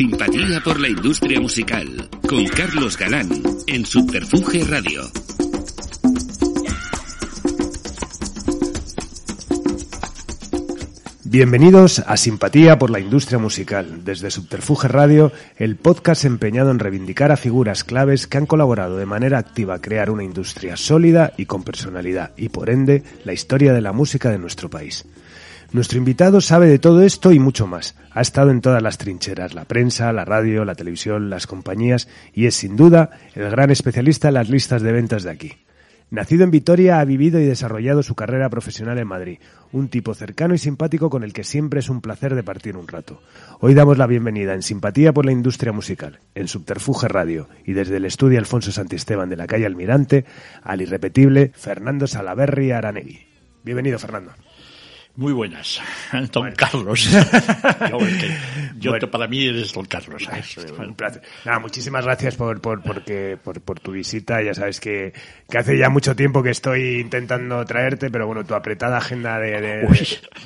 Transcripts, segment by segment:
Simpatía por la industria musical con Carlos Galán en Subterfuge Radio. Bienvenidos a Simpatía por la Industria Musical, desde Subterfuge Radio, el podcast empeñado en reivindicar a figuras claves que han colaborado de manera activa a crear una industria sólida y con personalidad, y por ende, la historia de la música de nuestro país. Nuestro invitado sabe de todo esto y mucho más. Ha estado en todas las trincheras, la prensa, la radio, la televisión, las compañías, y es sin duda el gran especialista en las listas de ventas de aquí. Nacido en Vitoria, ha vivido y desarrollado su carrera profesional en Madrid, un tipo cercano y simpático con el que siempre es un placer de partir un rato. Hoy damos la bienvenida en Simpatía por la Industria Musical, en Subterfuge Radio y desde el estudio Alfonso Santisteban de la calle Almirante, al irrepetible Fernando Salaverri Aranegui. Bienvenido, Fernando. Muy buenas, don Carlos. yo, para mí eres don Carlos. Un placer. Nada, muchísimas gracias por, por, porque, por, por tu visita. Ya sabes que, que, hace ya mucho tiempo que estoy intentando traerte, pero bueno, tu apretada agenda de... de,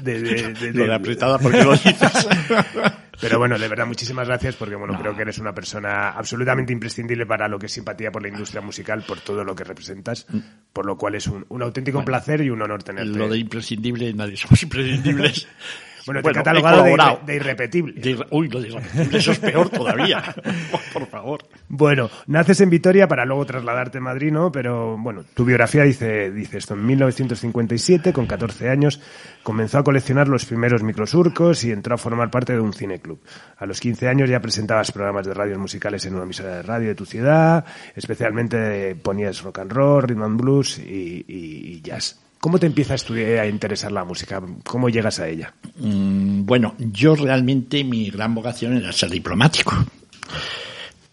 de, de, de lo de apretada, porque lo dices? Pero bueno, de verdad, muchísimas gracias porque bueno, creo que eres una persona absolutamente imprescindible para lo que es simpatía por la industria musical, por todo lo que representas, por lo cual es un, un auténtico bueno, placer y un honor tenerte. Lo de imprescindible, nadie somos imprescindibles. Bueno, te he catalogado de, de, irrepetible. De, uy, lo de irrepetible, eso es peor todavía. Por favor. Bueno, naces en Vitoria para luego trasladarte a Madrid, ¿no? Pero bueno, tu biografía dice, dice esto. En 1957, con 14 años, comenzó a coleccionar los primeros microsurcos y entró a formar parte de un cineclub. A los 15 años ya presentabas programas de radios musicales en una emisora de radio de tu ciudad, especialmente ponías rock and roll, rhythm and blues y, y, y jazz. ¿Cómo te empieza a, estudiar, a interesar la música? ¿Cómo llegas a ella? Mm, bueno, yo realmente mi gran vocación era ser diplomático.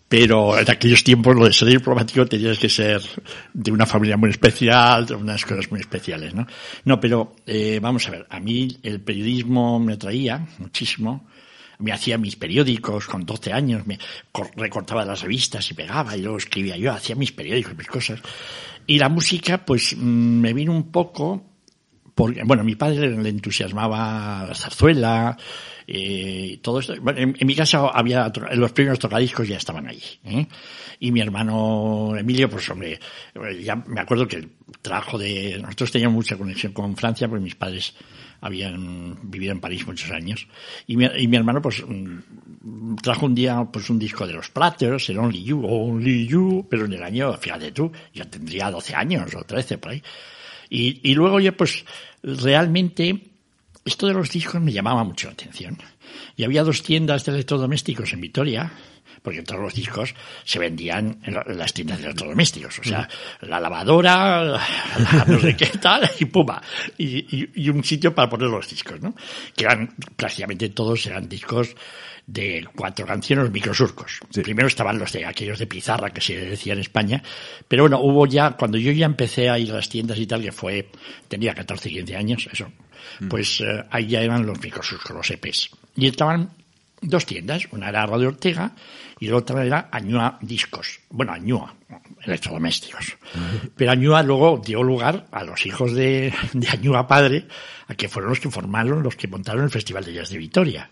Pero en aquellos tiempos lo de ser diplomático tenías que ser de una familia muy especial, de unas cosas muy especiales, ¿no? No, pero eh, vamos a ver, a mí el periodismo me atraía muchísimo. Me hacía mis periódicos con 12 años, me recortaba las revistas y pegaba y luego escribía yo, hacía mis periódicos, mis cosas. Y la música, pues me vino un poco, porque, bueno, mi padre le entusiasmaba la zarzuela, eh, todo esto. Bueno, en, mi casa había, los primeros tocadiscos ya estaban allí, ¿eh? Y mi hermano Emilio, pues hombre, ya me acuerdo que trajo de, nosotros teníamos mucha conexión con Francia, porque mis padres habían vivido en París muchos años. Y mi, y mi hermano, pues, trajo un día, pues, un disco de los Platters, el Only You, Only You, pero en el año, fíjate tú, yo tendría 12 años o 13 por ahí. Y, y luego ya, pues, realmente, esto de los discos me llamaba mucho la atención. Y había dos tiendas de electrodomésticos en Vitoria, porque todos los discos se vendían en las tiendas de electrodomésticos, o sea, la lavadora, la no sé qué tal, y puma, y, y, y, un sitio para poner los discos, ¿no? Que eran, prácticamente todos eran discos de cuatro canciones, microsurcos. Sí. Primero estaban los de aquellos de pizarra que se decía en España, pero bueno, hubo ya, cuando yo ya empecé a ir a las tiendas y tal, que fue, tenía 14, 15 años, eso, pues eh, ahí ya eran los microsurcos, los EPs. Y estaban dos tiendas, una era Radio Ortega y la otra era Añua Discos. Bueno, Añua, electrodomésticos. Pero Añua luego dio lugar a los hijos de, de Añua padre, a que fueron los que formaron, los que montaron el Festival de Jazz de Vitoria.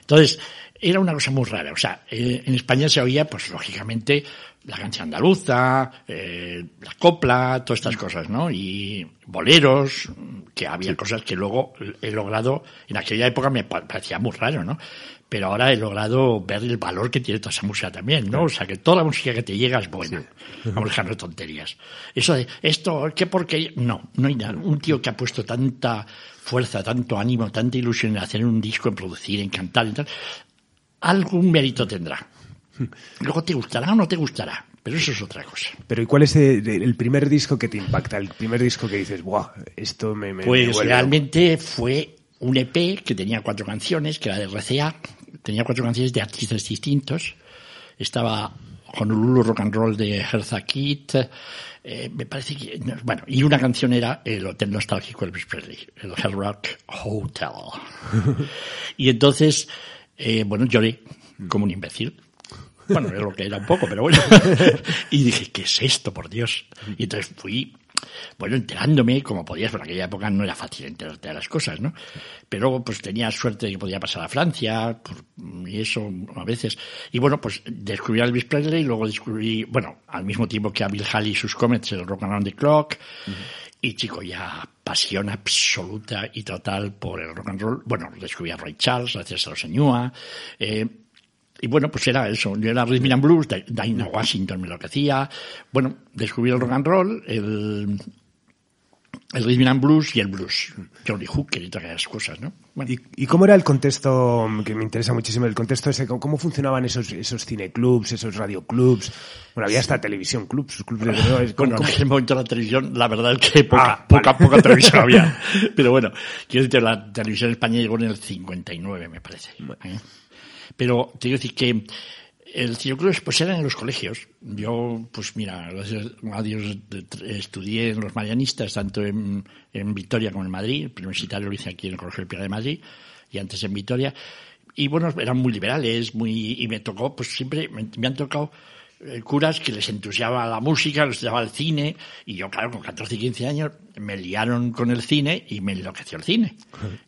Entonces, era una cosa muy rara. O sea, eh, en España se oía, pues lógicamente, la canción andaluza, eh, la copla, todas estas cosas, ¿no? Y boleros, que había sí. cosas que luego he logrado, en aquella época me parecía muy raro, ¿no? Pero ahora he logrado ver el valor que tiene toda esa música también, ¿no? O sea, que toda la música que te llega es buena. Sí. Vamos a dejar de tonterías. Eso de, esto, ¿qué porque No, no hay nada. Un tío que ha puesto tanta fuerza, tanto ánimo, tanta ilusión en hacer un disco, en producir, en cantar, y tal, algún mérito tendrá. Luego te gustará o no te gustará, pero eso es otra cosa. Pero ¿y cuál es el, el primer disco que te impacta? El primer disco que dices, ¡buah! Esto me. me pues me realmente fue un EP que tenía cuatro canciones, que era de RCA, tenía cuatro canciones de artistas distintos. Estaba Honolulu Rock and Roll de Hertha Kitt, eh, me parece que, bueno, y una canción era el Hotel Nostálgico Elvis Presley, el Hard Rock Hotel. y entonces, eh, bueno, lloré como un imbécil. Bueno, es lo que era un poco, pero bueno. y dije, ¿qué es esto, por Dios? Y entonces fui bueno, enterándome como podías, por aquella época no era fácil enterarte de las cosas, ¿no? Pero pues tenía suerte de que podía pasar a Francia, y eso a veces. Y bueno, pues descubrí a Elvis Presley, y luego descubrí, bueno, al mismo tiempo que a Bill Haley y sus Comets, el Rock Around the Clock, y chico, ya pasión absoluta y total por el rock and roll. Bueno, descubrí a Ray Charles, gracias a los Señua, eh, y bueno, pues era eso. Yo era Rhythm and Blues, Dinah Washington me lo que hacía. Bueno, descubrí el rock and roll, el, el Rhythm and Blues y el blues. Johnny Hooker y todas esas cosas, ¿no? Bueno. ¿Y, ¿Y, cómo era el contexto, que me interesa muchísimo, el contexto ese, cómo funcionaban esos, esos cineclubs, esos radioclubs? Bueno, había hasta televisión clubs, clubs de. Bueno, en aquel momento la televisión, la verdad es que poca, ah, poca, vale. poca televisión había. Pero bueno, quiero decir, la televisión española llegó en el 59, me parece. ¿eh? Pero quiero decir que el club pues era en los colegios. Yo, pues mira, gracias a Dios estudié en los marianistas, tanto en, en Vitoria como en Madrid. El universitario lo hice aquí en el Colegio del Pilar de Madrid y antes en Vitoria. Y bueno, eran muy liberales, muy, y me tocó, pues siempre me, han tocado curas que les entusiasmaba la música, les entusiasmaba el cine, y yo, claro, con 14 y 15 años me liaron con el cine y me enloqueció el cine.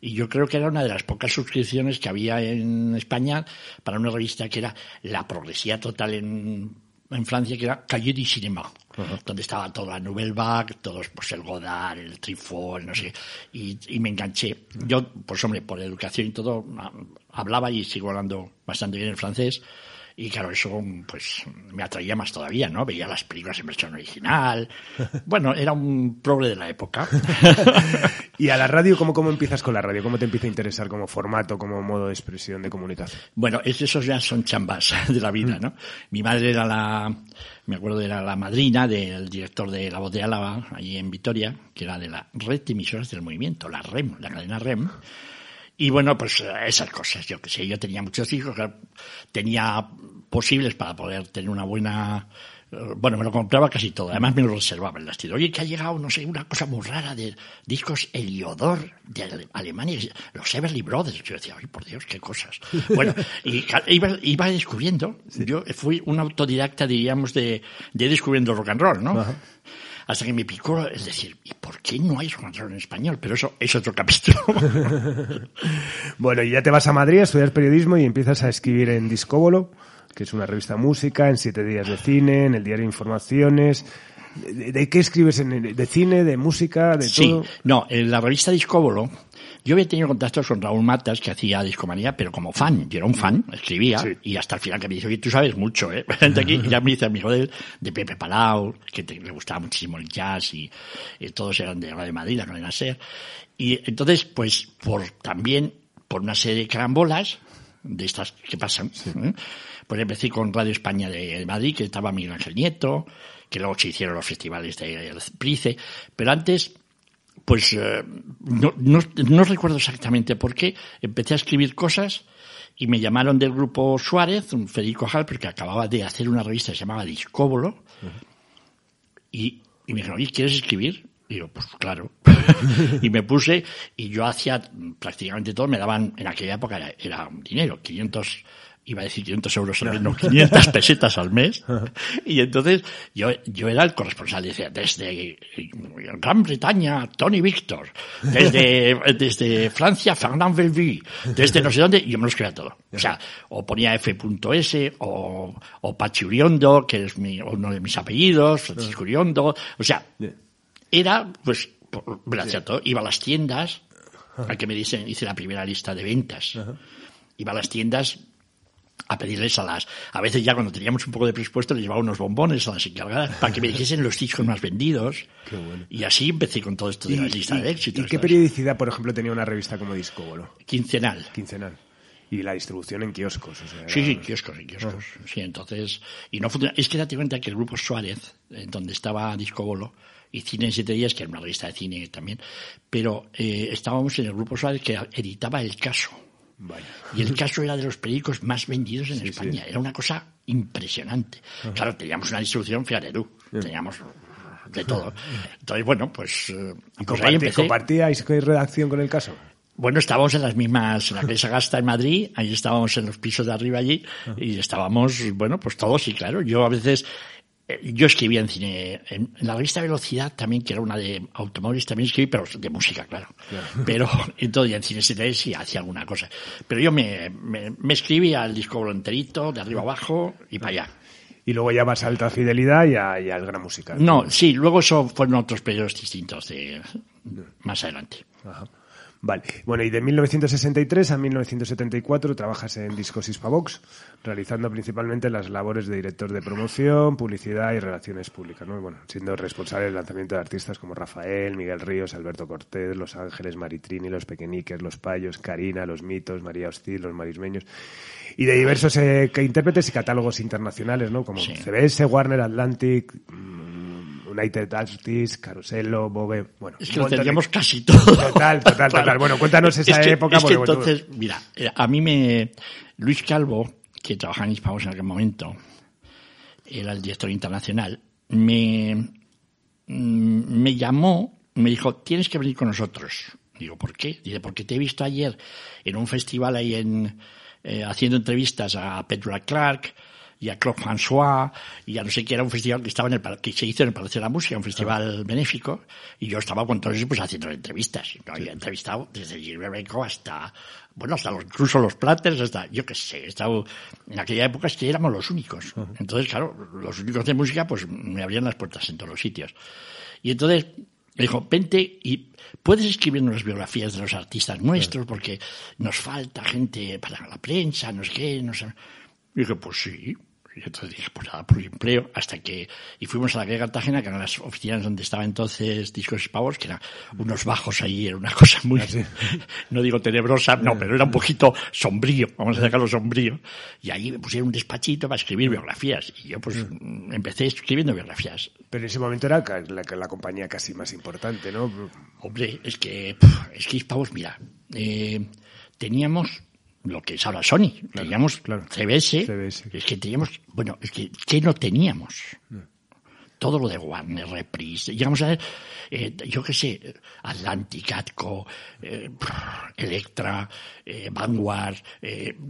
Y yo creo que era una de las pocas suscripciones que había en España para una revista que era la progresía total en, en Francia, que era Cahiers du Cinéma, uh -huh. donde estaba toda la Nouvelle Vague, todos, pues el Godard, el Truffaut, no sé, y, y, me enganché. Yo, pues hombre, por educación y todo, hablaba y sigo hablando bastante bien el francés, y claro, eso pues me atraía más todavía, ¿no? Veía las películas en versión original. Bueno, era un progre de la época. ¿Y a la radio cómo, cómo empiezas con la radio? ¿Cómo te empieza a interesar como formato, como modo de expresión de comunicación? Bueno, esos ya son chambas de la vida, ¿no? Mi madre era la, me acuerdo, era la madrina del director de La Voz de Álava, allí en Vitoria, que era de la red de emisoras del movimiento, la REM, la cadena REM. Y bueno, pues esas cosas, yo que sé, yo tenía muchos hijos, tenía posibles para poder tener una buena... Bueno, me lo compraba casi todo, además me lo reservaba en las tiendas. Oye, que ha llegado, no sé, una cosa muy rara de discos Heliodor de Alemania, los Everly Brothers. Yo decía, ay, por Dios, qué cosas. Bueno, y iba, iba descubriendo, sí. yo fui un autodidacta, diríamos, de, de descubriendo rock and roll, ¿no? Ajá hasta que me picó, es decir, ¿y por qué no hay rock en español? Pero eso es otro capítulo. bueno, y ya te vas a Madrid a estudiar periodismo y empiezas a escribir en Discóbolo, que es una revista música, en Siete Días de Cine, en el diario Informaciones. ¿De, de qué escribes? En, ¿De cine, de música, de sí, todo? no, en la revista Discóbolo yo había tenido contactos con Raúl Matas, que hacía Discomanía, pero como fan. Yo era un fan, escribía, sí. y hasta el final que me dice, oye, tú sabes mucho, ¿eh? Gente aquí, ya me dice amigo de de Pepe Palau, que te, le gustaba muchísimo el jazz, y, y todos eran de Radio Madrid, la cadena SER. Y entonces, pues, por también, por una serie de carambolas, de estas que pasan, sí. ¿eh? pues empecé con Radio España de Madrid, que estaba Miguel Ángel Nieto, que luego se hicieron los festivales de Price, pero antes pues eh, no, no, no, recuerdo exactamente por qué, empecé a escribir cosas y me llamaron del grupo Suárez, un Federico Halper, que acababa de hacer una revista que se llamaba Discóbolo, uh -huh. y, y, me dijeron, oye, ¿quieres escribir? Y yo, pues claro. y me puse, y yo hacía prácticamente todo, me daban, en aquella época era, era dinero, 500 iba a decir 500 euros al mes, no, 500 pesetas al mes. Y entonces yo, yo era el corresponsal, decía, desde Gran Bretaña, Tony Víctor, desde, desde Francia, Fernand Velvy, desde no sé dónde, y yo me lo escribía todo. O sea, o ponía F.S, o, o Pachi Uriondo, que es mi, uno de mis apellidos, Francisco Uriondo, o sea, era, pues, me lo hacía todo. Iba a las tiendas, a que me dicen, hice la primera lista de ventas. Iba a las tiendas a pedirles a las, a veces ya cuando teníamos un poco de presupuesto les llevaba unos bombones a las encargadas para que me dijesen los discos más vendidos. Qué bueno. Y así empecé con todo esto de la lista y, de éxitos. ¿Y qué periodicidad, por ejemplo, tenía una revista como Discóbolo? Quincenal. Quincenal. Y la distribución en kioscos. O sea, sí, sí, kioscos, en kioscos. Oh. Sí, entonces, y no funciona. Es que date cuenta que el grupo Suárez, en donde estaba Discobolo, y Cine en Siete Días, que era una revista de cine también, pero eh, estábamos en el grupo Suárez que editaba El Caso. Y El Caso era de los periódicos más vendidos en España. Era una cosa impresionante. Claro, teníamos una distribución fiarerú, teníamos de todo. Entonces, bueno, pues... Eh, pues ahí empecé. ¿Compartíais redacción con El Caso? Bueno, estábamos en las mismas, en la Casa Gasta en Madrid, ahí estábamos en los pisos de arriba allí, y estábamos, bueno, pues todos, y claro, yo a veces yo escribía en cine, en, la revista Velocidad también, que era una de automóviles, también escribí, pero de música, claro. Pero entonces en cine 7 sí hacía alguna cosa. Pero yo me, me, me escribía el disco enterito, de arriba abajo y para allá. Y luego ya vas a alta fidelidad y, a, y al gran musical. No, sí, luego eso fueron otros periodos distintos de más adelante. Ajá. Vale. Bueno, y de 1963 a 1974 trabajas en Discos Hispavox, realizando principalmente las labores de director de promoción, publicidad y relaciones públicas, ¿no? Bueno, siendo responsable del lanzamiento de artistas como Rafael, Miguel Ríos, Alberto Cortés, Los Ángeles, Maritrini, Los Pequeñiques, Los Payos, Karina, Los Mitos, María Hostil, Los Marismeños y de diversos eh, intérpretes y catálogos internacionales, ¿no? Como CBS, Warner, Atlantic, United Artists, Carosello, Bobe, bueno. Es que lo teníamos casi todo. Total, total, total. Bueno, cuéntanos esa época. Es que entonces, mira, eh, a mí me, Luis Calvo, que trabajaba en Hispavos en aquel momento, era el director internacional, me, mm, me llamó, me dijo, tienes que venir con nosotros. Digo, ¿por qué? Dice, porque te he visto ayer en un festival ahí en, eh, haciendo entrevistas a Petra Clark, y a Claude François y a no sé qué, era un festival que estaba en el que se hizo en el Palacio de la Música, un festival benéfico, y yo estaba con todos ellos pues haciendo entrevistas. ¿no? Había entrevistado desde Gilbert hasta, bueno, hasta los, incluso los Platters, hasta, yo qué sé, he estado, en aquella época es que éramos los únicos. Entonces, claro, los únicos de música, pues me abrían las puertas en todos los sitios. Y entonces, me dijo, vente y puedes escribir unas biografías de los artistas nuestros porque nos falta gente para la prensa, no sé qué, no sé. Y dije, pues sí, y entonces dije, pues nada, por empleo, hasta que, y fuimos a la calle Cartagena, que eran las oficinas donde estaba entonces Discos y Pavos, que eran unos bajos ahí, era una cosa muy, ah, no digo tenebrosa, no, pero era un poquito sombrío, vamos a sacarlo sombrío. Y ahí me pusieron un despachito para escribir biografías. Y yo pues mm. empecé escribiendo biografías. Pero en ese momento era la, la compañía casi más importante, ¿no? Hombre, es que, es que Pavos, mira, eh, teníamos lo que es ahora Sony. teníamos CBS, Es que teníamos, bueno, es que, ¿qué no teníamos? Todo lo de Warner, Reprise. Llegamos a ver, eh, yo qué sé, Atlantic, Atco, eh, Electra, eh, Vanguard,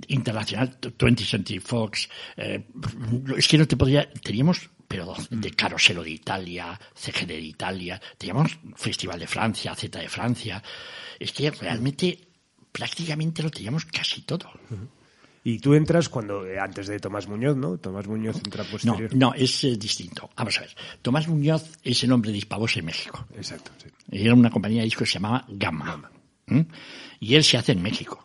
Internacional, 20th Century Fox. es que no te podría, teníamos pero de Caroselo de Italia, CGD de Italia, teníamos Festival de Francia, Z de Francia. Es que realmente prácticamente lo teníamos casi todo. Y tú entras cuando, eh, antes de Tomás Muñoz, ¿no? Tomás Muñoz entra posterior. No, no, es eh, distinto. Vamos a ver. Tomás Muñoz es el hombre de Hispavos en México. Exacto, sí. Era una compañía de discos que se llamaba Gamma. Y él se hace en México.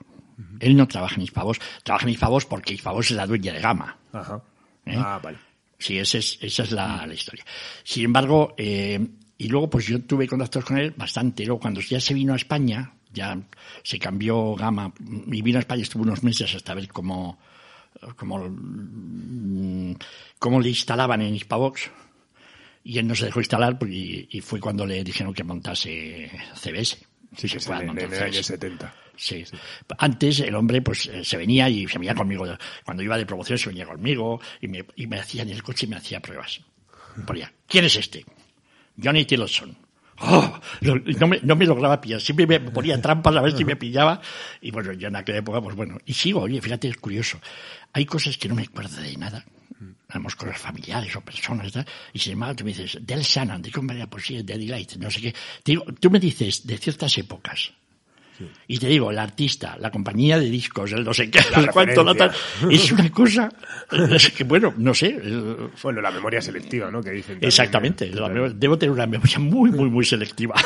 Él no trabaja en Hispavos. Trabaja en Hispavos porque Hispavos es la dueña de Gamma. Ajá. ¿Eh? Ah, vale. Sí, esa es, esa es la, historia. Sin embargo, y luego pues yo tuve contactos con él bastante. Luego cuando ya se vino a España, ya se cambió gama y vino a España, estuvo unos meses hasta ver cómo, cómo, cómo le instalaban en Hispavox y él no se dejó instalar y, fue cuando le dijeron que montase CBS. Sí, que fue en, el año 70. Sí. Antes el hombre pues eh, se venía y se venía conmigo. Cuando iba de promoción se venía conmigo y me, y me hacía en el coche y me hacía pruebas. Ponía, ¿quién es este? Johnny Tillotson. ¡Oh! no, me, no me lograba pillar. Siempre me ponía trampas a ver si me pillaba. Y bueno, yo en aquella época, pues bueno. Y sigo, oye, fíjate, es curioso. Hay cosas que no me acuerdo de nada. Tenemos cosas familiares o personas, ¿verdad? Y sin embargo, tú me dices, Del Shannon, de era, pues sí, de Delight, no sé qué. digo, tú me dices de ciertas épocas. Y te digo, el artista, la compañía de discos, el no sé qué, el cuánto, la tal, es una cosa que, bueno, no sé. Bueno, la memoria selectiva, ¿no? Que dicen. Exactamente. debo tener una memoria muy, muy, muy selectiva.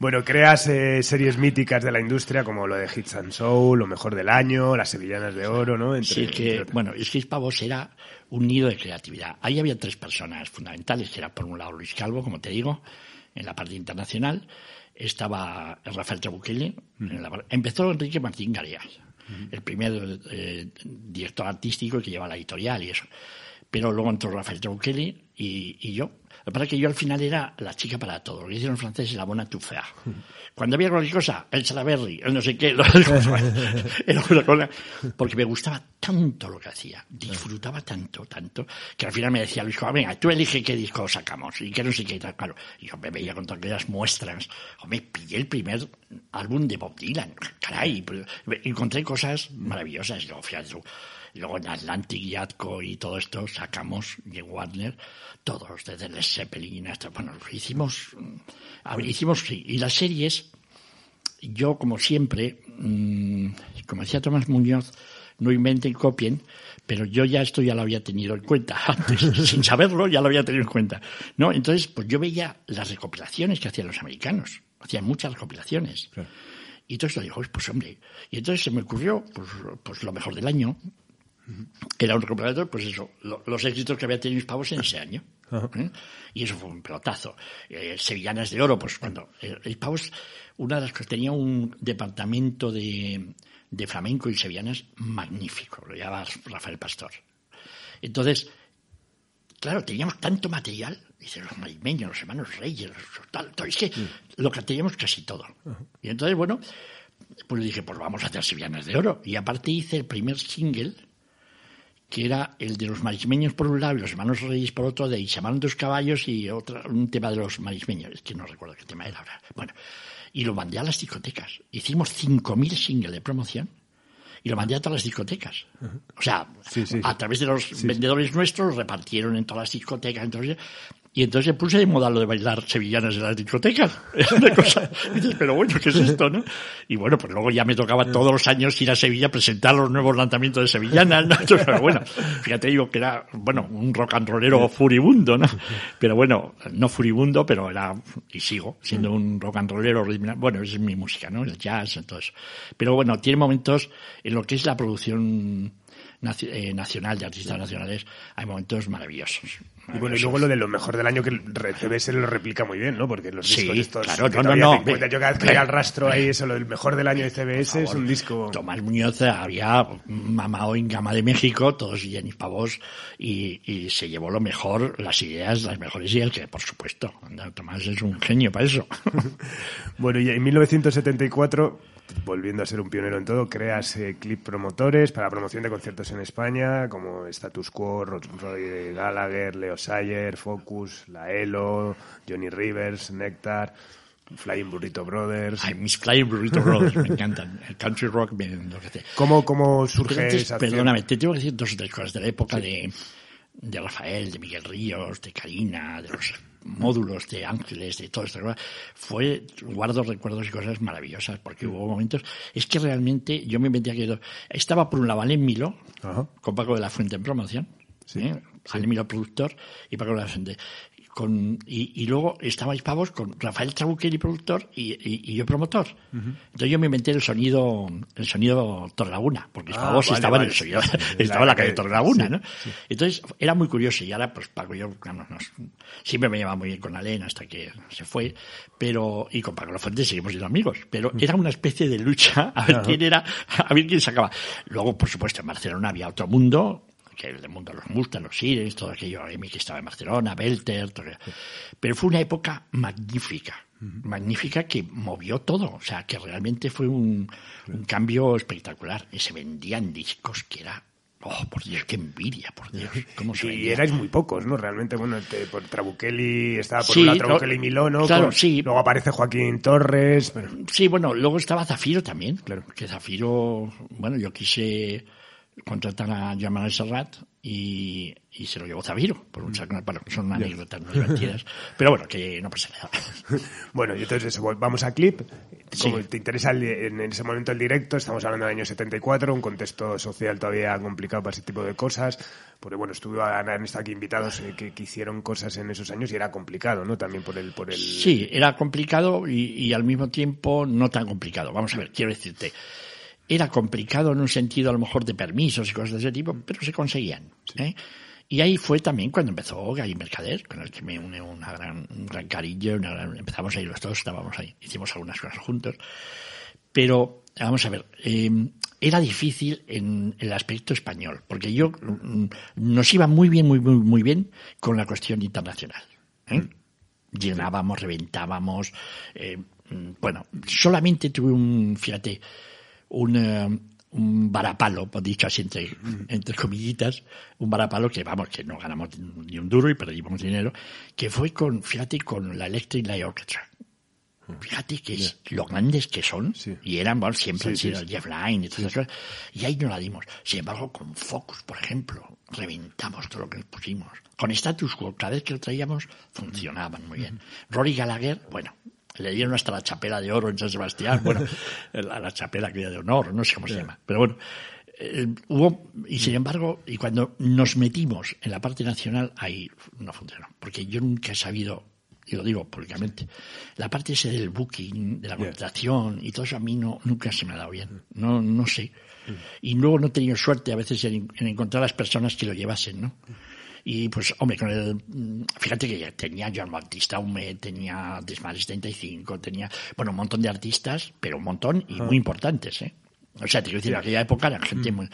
Bueno, creas eh, series míticas de la industria como lo de Hits and Soul, Lo Mejor del Año, Las Sevillanas de Oro, ¿no? sí, que, bueno, es que Pavos era un nido de creatividad. Ahí había tres personas fundamentales, que era por un lado Luis Calvo, como te digo, en la parte internacional, estaba Rafael Trabuquelle, empezó Enrique Martín Galeas, el primer eh, director artístico que lleva la editorial y eso. Pero luego entró Rafael Tronquelli y, y yo. Que pasa es que yo al final era la chica para todo. Lo que hicieron los franceses, la buena tufea. Cuando había cualquier cosa, el Salaberry, el no sé qué, era una cosa, porque me gustaba tanto lo que hacía, disfrutaba tanto, tanto, que al final me decía Luis, "Joder, venga, tú elige qué disco sacamos y qué no sé qué y tal. Claro, y yo me veía con todas aquellas muestras. Me pillé el primer álbum de Bob Dylan. Caray, encontré cosas maravillosas. Y luego, fíjate y luego en Atlantic y Atco y todo esto sacamos, en Warner, todos, desde Led Zeppelin hasta, bueno, hicimos, ver, hicimos, sí, y las series, yo como siempre, mm, como decía Tomás Muñoz, no inventen, copien, pero yo ya esto ya lo había tenido en cuenta antes, sin saberlo ya lo había tenido en cuenta, ¿no? Entonces, pues yo veía las recopilaciones que hacían los americanos, hacían muchas recopilaciones. Y entonces lo digo, pues hombre, y entonces se me ocurrió, pues, pues lo mejor del año, era un recopilatorio, pues eso, lo- los éxitos que había tenido mis pavos en ese año. ¿eh? Y eso fue un pelotazo. Eh, Sevillanas de Oro, pues cuando eh, el pavos, una de las cosas, tenía un departamento de, de flamenco y sevillanas magnífico, lo llamaba Rafael Pastor. Entonces, claro, teníamos tanto material, dice los marismeños, los hermanos reyes, los- tal, tal, es que lo que teníamos casi todo. Y entonces, bueno, pues dije, pues vamos a hacer sevillanas de oro. Y aparte hice el primer single, que era el de los marismeños por un lado y los hermanos reyes por otro, de Y se llamaron dos caballos y otra, un tema de los marismeños, es que no recuerdo qué tema era ahora. Bueno, y lo mandé a las discotecas. Hicimos 5.000 singles de promoción y lo mandé a todas las discotecas. O sea, Sí, sí, sí. a través de los vendedores nuestros repartieron en todas las discotecas. Entonces, y entonces se puse de moda lo de bailar sevillanas en las discotecas. Una cosa. pero bueno, ¿qué es esto, no? Y bueno, pues luego ya me tocaba todos los años ir a Sevilla a presentar los nuevos lanzamientos de sevillanas, ¿no? Pero bueno, fíjate, digo que era, bueno, un rock and rollero furibundo, ¿no? Pero bueno, no furibundo, pero era, y sigo, siendo un rock and rollero. Bueno, es mi música, ¿no? El jazz, entonces. Pero bueno, tiene momentos en lo que es la producción nacional de artistas nacionales, hay momentos maravillosos. Y bueno, y luego lo de lo mejor del año que CBS lo replica muy bien, ¿no? Porque los Sí, discos estos claro, que no, no, no, yo cada vez que al rastro ahí eso, lo del mejor del año de CBS es un disco... Tomás Muñoz había mamado en Gama de México, todos Jenny Pavos, y, y se llevó lo mejor, las ideas, las mejores ideas, que por supuesto, anda, Tomás es un genio para eso. Bueno, y en 1974, volviendo a ser un pionero en todo, creas eh, clip promotores para promoción de conciertos en España, como Status Quo, Ro- Roy Gallagher, Leo Sayer, Focus, La Elo, Johnny Rivers, Nectar, Flying Burrito Brothers. Ay, mis Flying Burrito Brothers me encantan. El country rock me enloquece. ¿Cómo, cómo surge antes, esa perdóname, te tengo que decir dos o tres cosas de la época de, de Rafael, de Miguel Ríos, de Karina, de los módulos de Ángeles, de todo esto. Fue, guardo recuerdos y cosas maravillosas, porque hubo momentos, es que realmente yo me metía que estaba por un lado Alain Milo, Ajá. con Paco de la Fuente en promoción, ¿eh? Alain Milo productor y Paco de la Fuente. Con, y, y luego estabais pavos con Rafael Trabuqueri productor y, y- y yo promotor. Entonces yo me inventé el sonido, el sonido Torrelaguna, porque Ah, pavos vale, estaba en el sonido, Sí, estaba en la calle Torrelaguna, sí, ¿no? Entonces era muy curioso y ahora pues Paco y yo, nos- siempre me llevaba muy bien con Alain hasta que se fue, pero, y con Paco La Fuente seguimos siendo amigos, pero era una especie de lucha a ver quién era, a ver quién sacaba. Luego, por supuesto, en Barcelona había otro mundo, que el mundo de los Mustang, los Sirens, todo aquello, Emi que estaba en Barcelona, Belter, todo aquello. pero fue una época magnífica, magnífica que movió todo, o sea, que realmente fue un, un cambio espectacular, y se vendían discos que era, oh, por Dios, qué envidia, por Dios, cómo se Y erais muy pocos, ¿no? Realmente, bueno, te- por Trabuchelli, estaba por Sí, un lado Trabuchelli Miló, ¿no? claro, sí. Luego aparece Joaquín Torres, pero... Sí, bueno, luego estaba Zafiro también. Claro. Que Zafiro, bueno, yo quise contratar a Jamal Serrat y, y se lo llevó Zafiro. Por un, bueno, son anécdotas muy divertidas. Pero bueno, que no pasa nada. Bueno, y entonces eso, vamos a clip. Como Sí. te interesa el- en ese momento el directo, estamos hablando del año 74, un contexto social todavía complicado para ese tipo de cosas. Porque bueno, estuvo, han han estado aquí invitados eh, que, que hicieron cosas en esos años y era complicado, ¿no? También por el... Por el... Sí, era complicado y, y al mismo tiempo no tan complicado. Vamos a ver, quiero decirte, era complicado en un sentido a lo mejor de permisos y cosas de ese tipo, pero se conseguían. ¿eh? Y ahí fue también cuando empezó Gay Mercader, con el que me une una gran, un gran cariño. una gran- empezamos ahí los dos, estábamos ahí, hicimos algunas cosas juntos. Pero, vamos a ver, eh, era difícil en el aspecto español, porque yo mm, nos iba muy bien, muy, muy, muy bien con la cuestión internacional. ¿eh? Llenábamos, reventábamos. Eh, mm, bueno, solamente tuve un, fíjate, un, eh, un varapalo, dicho así entre, entre comillitas, un varapalo que vamos, que no ganamos ni un duro y perdimos dinero, que fue con, fíjate, con la Electric Light Orchestra. Fíjate que es lo grandes que son, Sí. y eran, bueno, siempre Sí, han sido sí, Jeff Lynne y todas esas cosas, y ahí no la dimos. Sin embargo, con Focus, por ejemplo, reventamos todo lo que pusimos. Con Status Quo, cada vez que lo traíamos, funcionaban muy bien. Rory Gallagher, bueno, le dieron hasta la chapela de oro en San Sebastián, bueno, la, la chapela aquella de honor, no sé cómo se llama, pero bueno, eh, hubo, y sin embargo, y cuando nos metimos en la parte nacional, ahí no funcionó, porque yo nunca he sabido, y lo digo públicamente, la parte ese del booking, de la contratación y todo eso a mí no, nunca se me ha dado bien, no, no sé. Y luego no he tenido suerte a veces en, en encontrar las personas que lo llevasen, ¿no? Y pues, hombre, con el, mm, fíjate que ya tenía John Bautista Hume, tenía Desmares 75, tenía, bueno, un montón de artistas, pero un montón y muy importantes, ¿eh? O sea, te quiero decir, en aquella época era gente muy,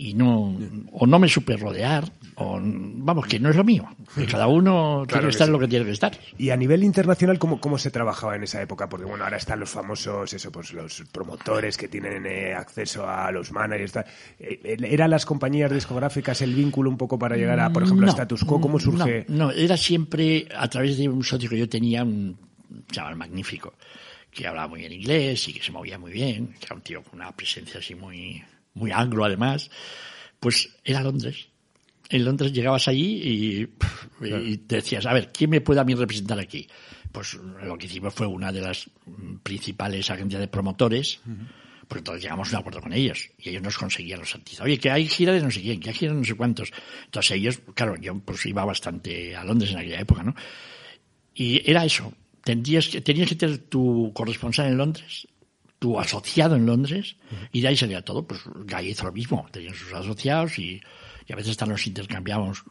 y no, o no me supe rodear, o, vamos, que no es lo mío. Que cada uno tiene Claro que estar sí. lo que tiene que estar. Y a nivel internacional, ¿cómo, ¿cómo se trabajaba en esa época? Porque bueno, ahora están los famosos, eso, pues los promotores que tienen eh, acceso a los managers. tal. Eh, ¿Eran las compañías discográficas el vínculo un poco para llegar a, por ejemplo, a Status Quo? ¿Cómo surge? No, no, era siempre a través de un socio que yo tenía, un chaval magnífico, que hablaba muy bien inglés y que se movía muy bien, que era un tío con una presencia así muy, muy anglo además, pues era Londres. En Londres llegabas allí y, te decías, a ver, ¿quién me puede a mí representar aquí? Pues lo que hicimos fue una de las principales agencias de promotores, porque todos llegamos a un acuerdo con ellos y ellos nos conseguían los artistas. Oye, que hay gira de no sé quién, que hay gira de no sé cuántos. Entonces ellos, claro, yo pues iba bastante a Londres en aquella época, ¿no? Y era eso. Tendrías que, tenías que tener tu corresponsal en Londres, tu asociado en Londres, y de ahí salía todo. Pues Guy hizo lo mismo. Tenían sus asociados y, y a veces hasta nos intercambiábamos.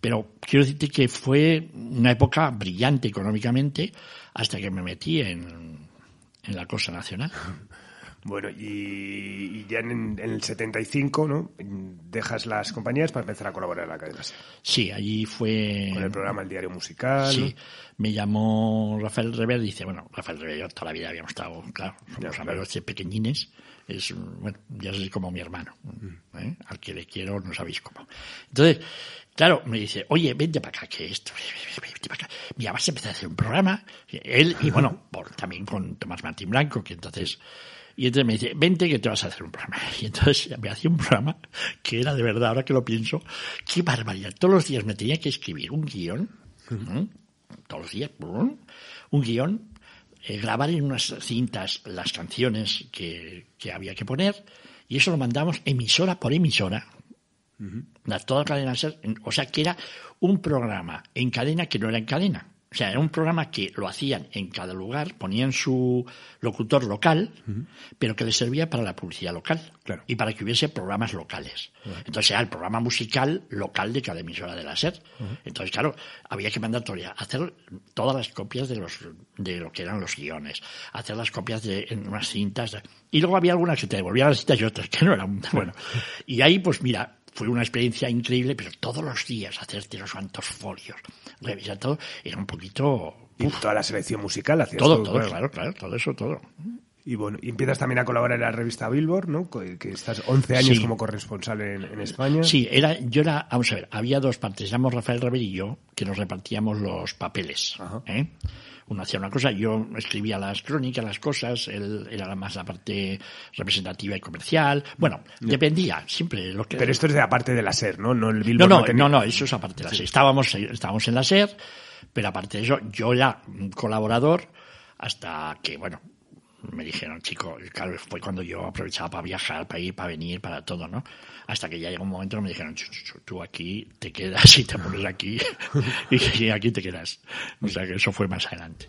Pero quiero decirte que fue una época brillante económicamente hasta que me metí en, en la cosa nacional. Bueno, y, y ya en, en el 75, ¿no? Dejas las compañías para empezar a colaborar en la cadena Sí, allí fue... con el programa El Diario Musical. Sí, me llamó Rafael Rever, dice, bueno, Rafael Rever, yo toda la vida habíamos estado, claro, somos Ya, amigos de pequeñines, es, bueno, ya es como mi hermano, ¿eh? al que le quiero no sabéis cómo. Entonces, claro, me dice, oye, vente para acá, que esto, vente para acá. Mira, vas a empezar a hacer un programa, él, y bueno, por, también con Tomás Martín Blanco, que entonces, y entonces me dice, vente que te vas a hacer un programa. Y entonces me hacía un programa que era de verdad, ahora que lo pienso, qué barbaridad. Todos los días me tenía que escribir un guion, todos los días, un guion, eh, grabar en unas cintas las canciones que, que había que poner, y eso lo mandamos emisora por emisora. Las todas cadenas, en- o sea que era un programa en cadena que no era en cadena. O sea, era un programa que lo hacían en cada lugar, ponían su locutor local, pero que les servía para la publicidad local Claro. y para que hubiese programas locales. Entonces era el programa musical local de cada emisora de la SER. Entonces, claro, había que mandar todavía hacer todas las copias de los de lo que eran los guiones, hacer las copias de en unas cintas. Y luego había algunas que te devolvían las cintas y otras que no eran. Bueno, y ahí, pues mira, fue una experiencia increíble, pero todos los días hacerte los cuantos folios, revisar todo, era un poquito... Y toda la selección musical hacías Todo, todo, bueno. claro, claro, todo eso, todo. Y bueno, y empiezas también a colaborar en la revista Billboard, ¿no? Co- Que estás 11 años Sí. como corresponsal en, en España. Sí, era, yo era, vamos a ver, había dos partes, éramos Rafael Rever y yo, que nos repartíamos los papeles. Ajá. ¿eh? Uno hacía una cosa, yo escribía las crónicas, las cosas, él era más la parte representativa y comercial. Bueno, dependía, siempre lo que... Pero esto es de aparte de la SER, ¿no? No el No, Billboard. no, tenía- no, no, eso es aparte de la SER. Estábamos, estábamos en la SER, pero aparte de eso, yo era un colaborador hasta que, bueno, me dijeron, chico, claro, fue cuando yo aprovechaba para viajar, para ir, para venir, para todo, ¿no? Hasta que ya llegó un momento que me dijeron, "Chu, chu, chu, tú aquí te quedas y te pones aquí y aquí te quedas. O sea que eso fue más adelante.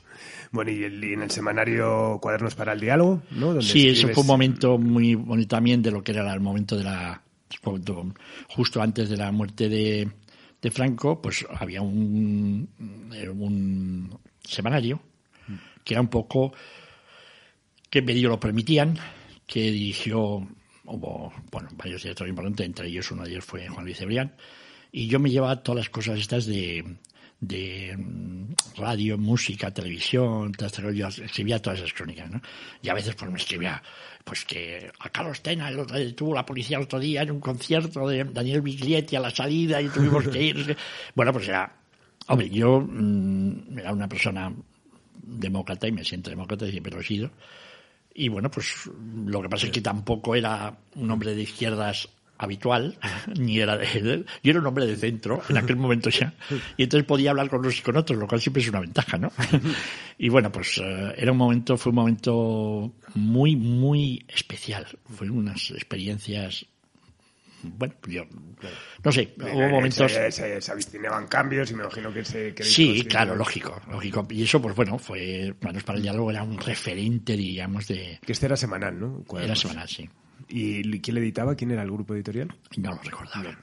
Bueno, y, en el semanario Cuadernos para el Diálogo, ¿no? Donde Sí, eso fue un momento muy bonito también de lo que era el momento de la. justo antes de la muerte de, de Franco, pues había un, un semanario que era un poco. Que medio lo permitían, que dirigió hubo, bueno, varios directores importantes, entre ellos uno de ellos fue Juan Luis Cebrián, y yo me llevaba todas las cosas estas de, de mm, radio, música, televisión, yo escribía todas esas crónicas, ¿no? Y a veces pues me escribía, pues que a Carlos Tena el otro, tuvo la policía el otro día en un concierto de Daniel Biglietti a la salida y tuvimos que ir. Bueno, pues era, hombre, yo mm, era una persona demócrata y me siento demócrata y siempre lo he sido. Y bueno, pues lo que pasa es que tampoco era un hombre de izquierdas habitual, ni era de, yo era un hombre de centro en aquel momento ya, y entonces podía hablar con unos y con otros, lo cual siempre es una ventaja, ¿no? Y bueno, pues eh, era un momento, fue un momento muy, muy especial, fueron unas experiencias bueno, yo no sé, hubo momentos... Se, se, se avistinaban cambios y me imagino que se... Que sí, claro, lógico, lógico. Y eso, pues bueno, fue, bueno, para el diálogo era un referente, digamos, de... Que este era semanal, ¿no? Era semanal, sí. ¿Y quién le editaba? ¿Quién era el grupo editorial? No lo recordaba.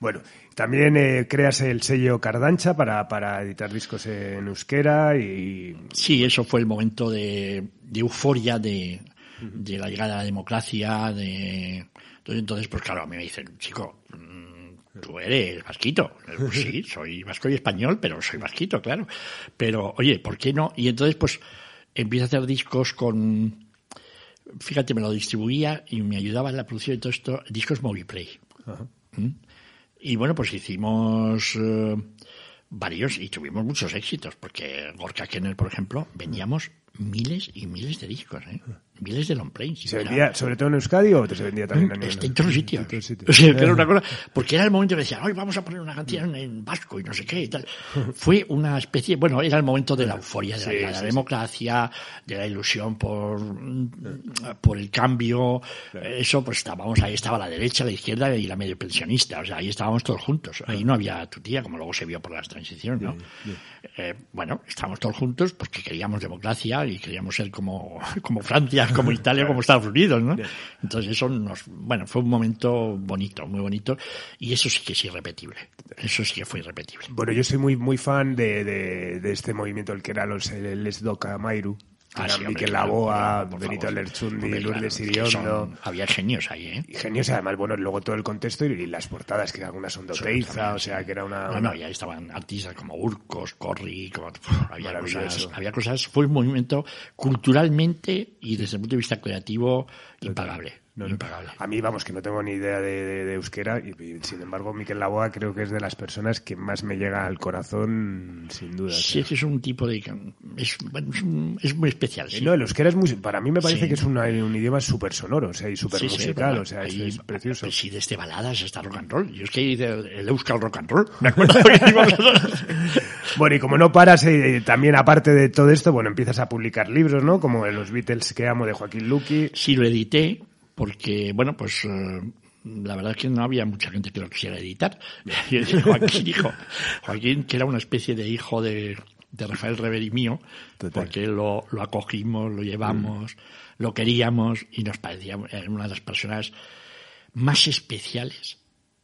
Bueno, también eh, creas el sello Cardancha para, para editar discos en euskera y... Sí, eso fue el momento de, de euforia de, de la llegada a la democracia, de... Entonces, pues claro, a mí me dicen, chico, mm, tú eres vasquito. Pues sí, soy vasco y español, pero soy vasquito, claro. Pero, oye, ¿por qué no? Y entonces, pues, empiezo a hacer discos con fíjate, me lo distribuía y me ayudaba en la producción de todo esto, discos Moviplay. ¿Mm? Y bueno, pues hicimos eh, varios y tuvimos muchos éxitos, porque Gorka Kenner, por ejemplo, vendíamos miles y miles de discos, ¿eh? Miles de long plays. ¿Se vendía sobre todo en Euskadi o te se vendía también en, este, en todos los sitios? O sea, era una cosa, porque era el momento que decían, hoy vamos a poner una canción en vasco y no sé qué y tal. Fue una especie, bueno, era el momento de la euforia, de, la, de la, democracia, de la ilusión por, por el cambio. Eso, pues estábamos, ahí estaba la derecha, la izquierda y la medio pensionista. O sea, ahí estábamos todos juntos. Ahí no había tutía, como luego se vio por las transiciones, ¿no? Eh, bueno, estábamos todos juntos porque queríamos democracia y queríamos ser como, como Francia, como Italia, como Estados Unidos, ¿no? Entonces eso nos, bueno, fue un momento bonito, muy bonito, y eso sí que es irrepetible. Eso sí que fue irrepetible. Bueno, yo soy muy, muy fan de, de, de este movimiento, el que era los, el Lesdoca Mairu. Ah, sí, Miquel claro, Laboa, Benito. Lerchundi, claro, Lourdes que Iriondo. había genios ahí, ¿eh? Y genios, y además, bueno, luego todo el contexto y, y las portadas, que algunas son de Oteiza, o sea, que era una... No, no, ya estaban artistas como Urcos, Corri, como, había cosas, había cosas, fue un movimiento culturalmente y desde el punto de vista creativo impagable. No, no. impagable. A mí, vamos, que no tengo ni idea de, de- de euskera y, y, sin embargo, Miquel Laboa creo que es de las personas que más me llega al corazón, sin duda. Sí, es un tipo de... Es, muy especial, sí. No, el euskera es muy, para mí me parece Sí. que es una- un idioma súper sonoro, o sea, y súper Sí, musical, o sea, es, precioso. pues sí, desde baladas hasta rock and roll. Yo es que el, el Euskal Rock and Roll. ¿Me acuerdo que Bueno, y como no paras, eh, también aparte de todo esto, bueno, empiezas a publicar libros, ¿no? Como Los Beatles que amo de Joaquín Luqui. Sí, lo edité porque, bueno, pues eh, la verdad es que no había mucha gente que lo quisiera editar. Y Joaquín, hijo, Joaquín, que era una especie de hijo de, de Rafael Reveri mío, Total. porque lo, lo acogimos, lo llevamos, lo queríamos y nos parecía una de las personas más especiales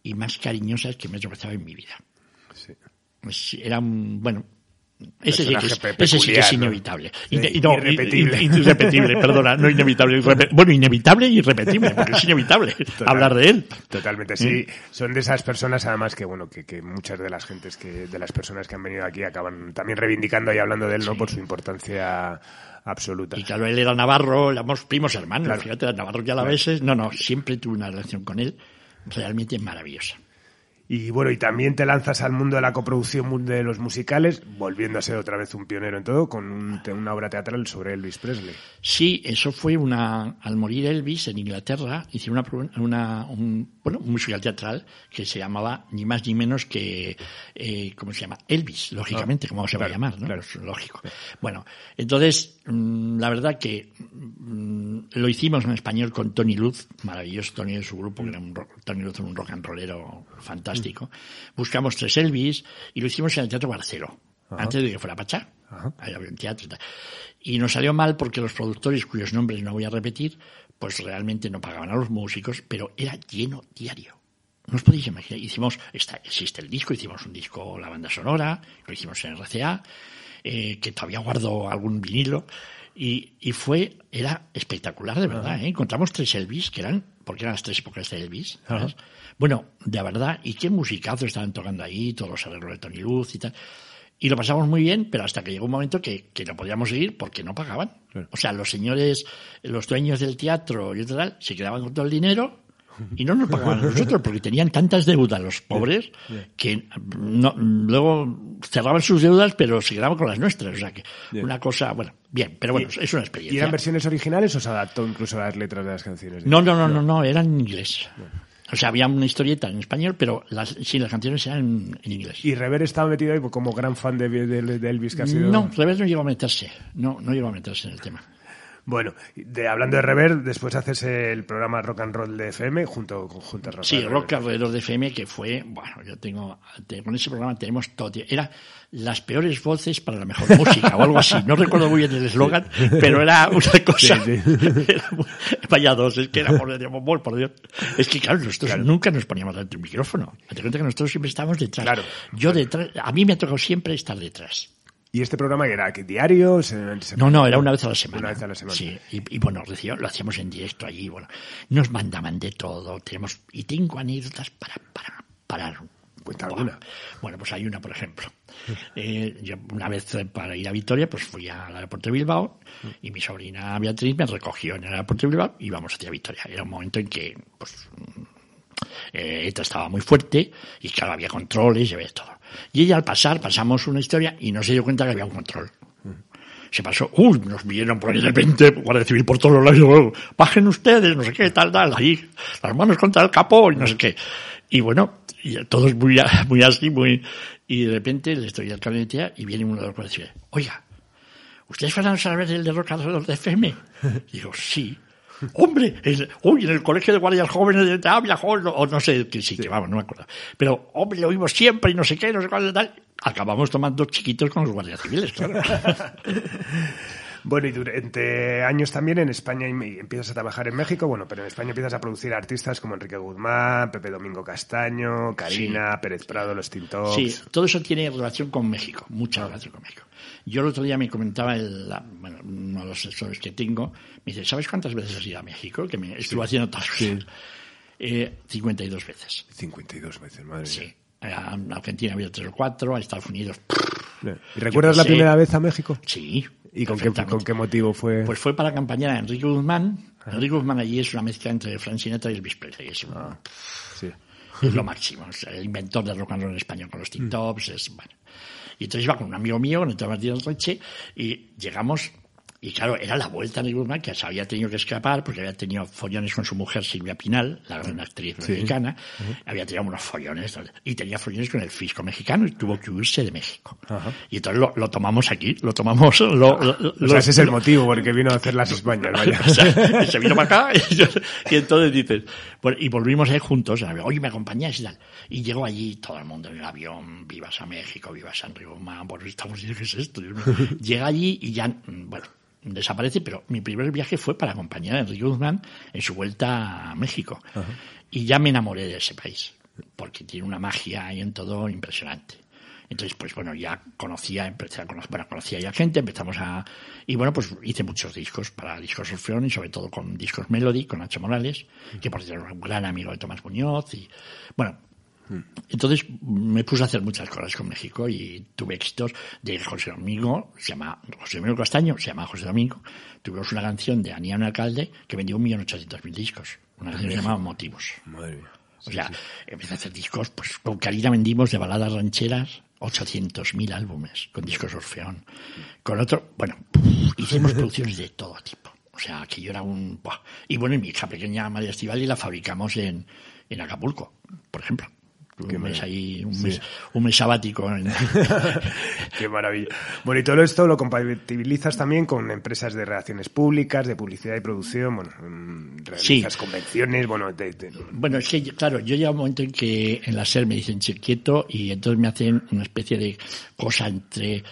y más cariñosas que me he tropezado en mi vida. Sí. Pues era un, bueno, ese sí, que es, ese sí que es inevitable. Sí, Ine- no, irrepetible. irrepetible, perdona, no inevitable. bueno, inevitable y irrepetible, porque es inevitable hablar de él. Totalmente, sí. Son de esas personas, además, que bueno, que, que muchas de las gentes que, de las personas que han venido aquí acaban también reivindicando y hablando de él, ¿no? Por su importancia absoluta. Y claro, él era navarro, éramos primos hermanos, Claro. fíjate, navarro ya a la veces. No, no, siempre tuve una relación con él realmente maravillosa. Y bueno, y también te lanzas al mundo de la coproducción de los musicales, volviendo a ser otra vez un pionero en todo, con un- una obra teatral sobre Elvis Presley. Sí, eso fue una. Al morir Elvis en Inglaterra, hice una, una un, bueno, un musical teatral que se llamaba ni más ni menos que. Eh, ¿Cómo se llama? Elvis, lógicamente, como se va a llamar, ¿no? claro. Es lógico. Bueno, entonces, la verdad que mm, lo hicimos en español con Tony Luz, maravilloso Tony de su grupo, que era un rock, Tony Luz, un rock and rollero fantástico. Buscamos tres Elvis y lo hicimos en el Teatro Barcelo, antes de que fuera Pachá. Ahí había un teatro y tal. Y nos salió mal porque los productores, cuyos nombres no voy a repetir, pues realmente no pagaban a los músicos, pero era lleno diario. No os podéis imaginar. Hicimos, está, existe el disco, hicimos un disco, la banda sonora, lo hicimos en RCA, eh, que todavía guardo algún vinilo. Y, y fue, era espectacular, de verdad. ¿eh? Encontramos tres Elvis, que eran, porque eran las tres épocas de Elvis. ¿sabes? Bueno, de verdad, y qué musicazo estaban tocando ahí, todos los arreglos de Tony Luz y tal. Y lo pasamos muy bien, pero hasta que llegó un momento que, que no podíamos seguir porque no pagaban. O sea, los señores, los dueños del teatro y tal, se quedaban con todo el dinero y no nos pagaban a nosotros porque tenían tantas deudas los pobres que no, luego cerraban sus deudas pero se quedaban con las nuestras. O sea que una cosa, bueno, bien, pero bueno, es una ¿Y experiencia. eran versiones originales o se adaptó incluso a las letras de las canciones? No, no, no, no, no, eran en inglés. O sea, había una historieta en español, pero las, sí, las canciones eran en, en inglés. Y Rever estaba metido ahí como gran fan de, de- de Elvis sido... No, Revés no llegó a meterse. No, no llegó a meterse en el tema. Bueno, de, hablando de Rever, después haces el programa Rock and Roll de FM junto, junto a Rock Sí, and Roll. Rock alrededor de FM, que fue, bueno, yo tengo, te- con ese programa tenemos todo. Era las peores voces para la mejor música o algo así. No recuerdo muy bien el eslogan, pero era una cosa. Sí, Era muy- vaya dos, es que era por, por, por Dios. Es que claro, nosotros nunca nos poníamos delante del micrófono. Te cuenta que nosotros siempre estábamos detrás. Claro. Yo detrás, a mí me ha tocado siempre estar detrás. ¿Y este programa que era? ¿Que diario? Se- se- No, no, era una vez a la semana. Una vez a la semana. Sí, y, y bueno, lo hacíamos en directo allí, bueno, nos mandaban de todo, tenemos, y tengo anécdotas para, para, para. Cuenta alguna. Bueno, pues hay una, por ejemplo. Eh, yo una vez eh, para ir a Vitoria, pues fui al aeropuerto de Bilbao y mi sobrina Beatriz me recogió en el aeropuerto de Bilbao y íbamos hacia Vitoria. Era un momento en que, pues, eh, ETA estaba muy fuerte y claro, había controles y había todo. Y ella al pasar, pasamos una historia y no se dio cuenta que había un control. Se pasó, uy, nos vieron por ahí de repente, Guardia Civil por todos los lados, y bajen ustedes, no sé qué, tal, tal, ahí, las manos contra el capó y no sé qué. Y bueno, y todos muy, muy así, muy, y de repente le estoy al carnetía y viene uno de los guardias oiga, ¿ustedes van a saber el de Rock alrededor de FM? Digo, sí. Hombre, uy, en el colegio de guardias jóvenes de Tabla, o no sé qué sí, que vamos, no me acuerdo. Pero, hombre, lo oímos siempre y no sé qué, no sé cuál, tal. Acabamos tomando chiquitos con los guardias civiles, claro. Bueno, y durante años también en España em- empiezas a trabajar en México, bueno, pero en España empiezas a producir artistas como Enrique Guzmán, Pepe Domingo Castaño, Karina, Pérez Prado, Los Tintops. Sí, todo eso tiene relación con México, mucha relación con México. Yo el otro día me comentaba el, la- bueno, uno de los asesores que tengo, me dice, ¿sabes cuántas veces has ido a México? Que me estuvo haciendo todas cosas. Eh, 52 veces. 52 veces, madre Sí. mía. A Argentina había tres o cuatro, a Estados Unidos. ¿Y recuerdas la primera vez a México? Sí. ¿Y con qué, con qué motivo fue? Pues fue para acompañar a Enrique Guzmán. Enrique Guzmán allí es una mezcla entre Frank Sinatra y Elvis Presley. Es, un- Ah, sí. es lo máximo. Es el inventor del rock and roll en español con los TikToks. Es, bueno. Y entonces iba con un amigo mío, con el Martínez Reche, y llegamos, y claro, era la vuelta de Guzmán, que se había tenido que escapar porque había tenido follones con su mujer Silvia Pinal, la gran actriz mexicana, había tenido unos follones, y tenía follones con el fisco mexicano y tuvo que huirse de México. Y entonces lo, lo tomamos aquí, lo tomamos, lo, lo- O lo- sea, ese es el motivo por el que vino a hacer las Españas, vaya. o sea, se vino para acá y, entonces dices, bueno, y volvimos a ir juntos, oye, me acompañáis y tal. Y llegó allí todo el mundo en el avión, vivas a México, vivas a Enrique Guzmán, bueno, estamos diciendo, ¿qué es esto? Llega allí y ya, mm, bueno, desaparece, pero mi primer viaje fue para acompañar a Enrique Guzmán en su vuelta a México. Y ya me enamoré de ese país, porque tiene una magia ahí en todo impresionante. Entonces, pues bueno, ya conocía, empecé a conocer, bueno, conocía ya gente, empezamos a, y bueno, pues hice muchos discos para discos Orfeón y sobre todo con discos Melody, con Nacho Morales, que por cierto era un gran amigo de Tomás Muñoz y, bueno, entonces me puse a hacer muchas cosas con México y tuve éxitos de José Domingo, se llama José Domingo Castaño, se llama José Domingo. Tuvimos una canción de Anía un alcalde que vendió un millón ochocientos mil discos. Una canción que se llamaba Motivos. Madre mía. O sea, empecé a hacer discos, pues con Karina vendimos de baladas rancheras 800.000 álbumes con discos Orfeón. Con otro, bueno, hicimos producciones de todo tipo. O sea, que yo era un... Y bueno, y mi hija pequeña María Estivali la fabricamos en, en Acapulco, por ejemplo. Tuve un mes ahí, un mes, un mes sabático. Qué maravilla. Bueno, y todo esto lo compatibilizas también con empresas de relaciones públicas, de publicidad y producción, bueno, mm, realizas Sí. convenciones, bueno, de- de- Bueno, es que, claro, yo llega un momento en que en la SER me dicen "Che, quieto y entonces me hacen una especie de cosa entre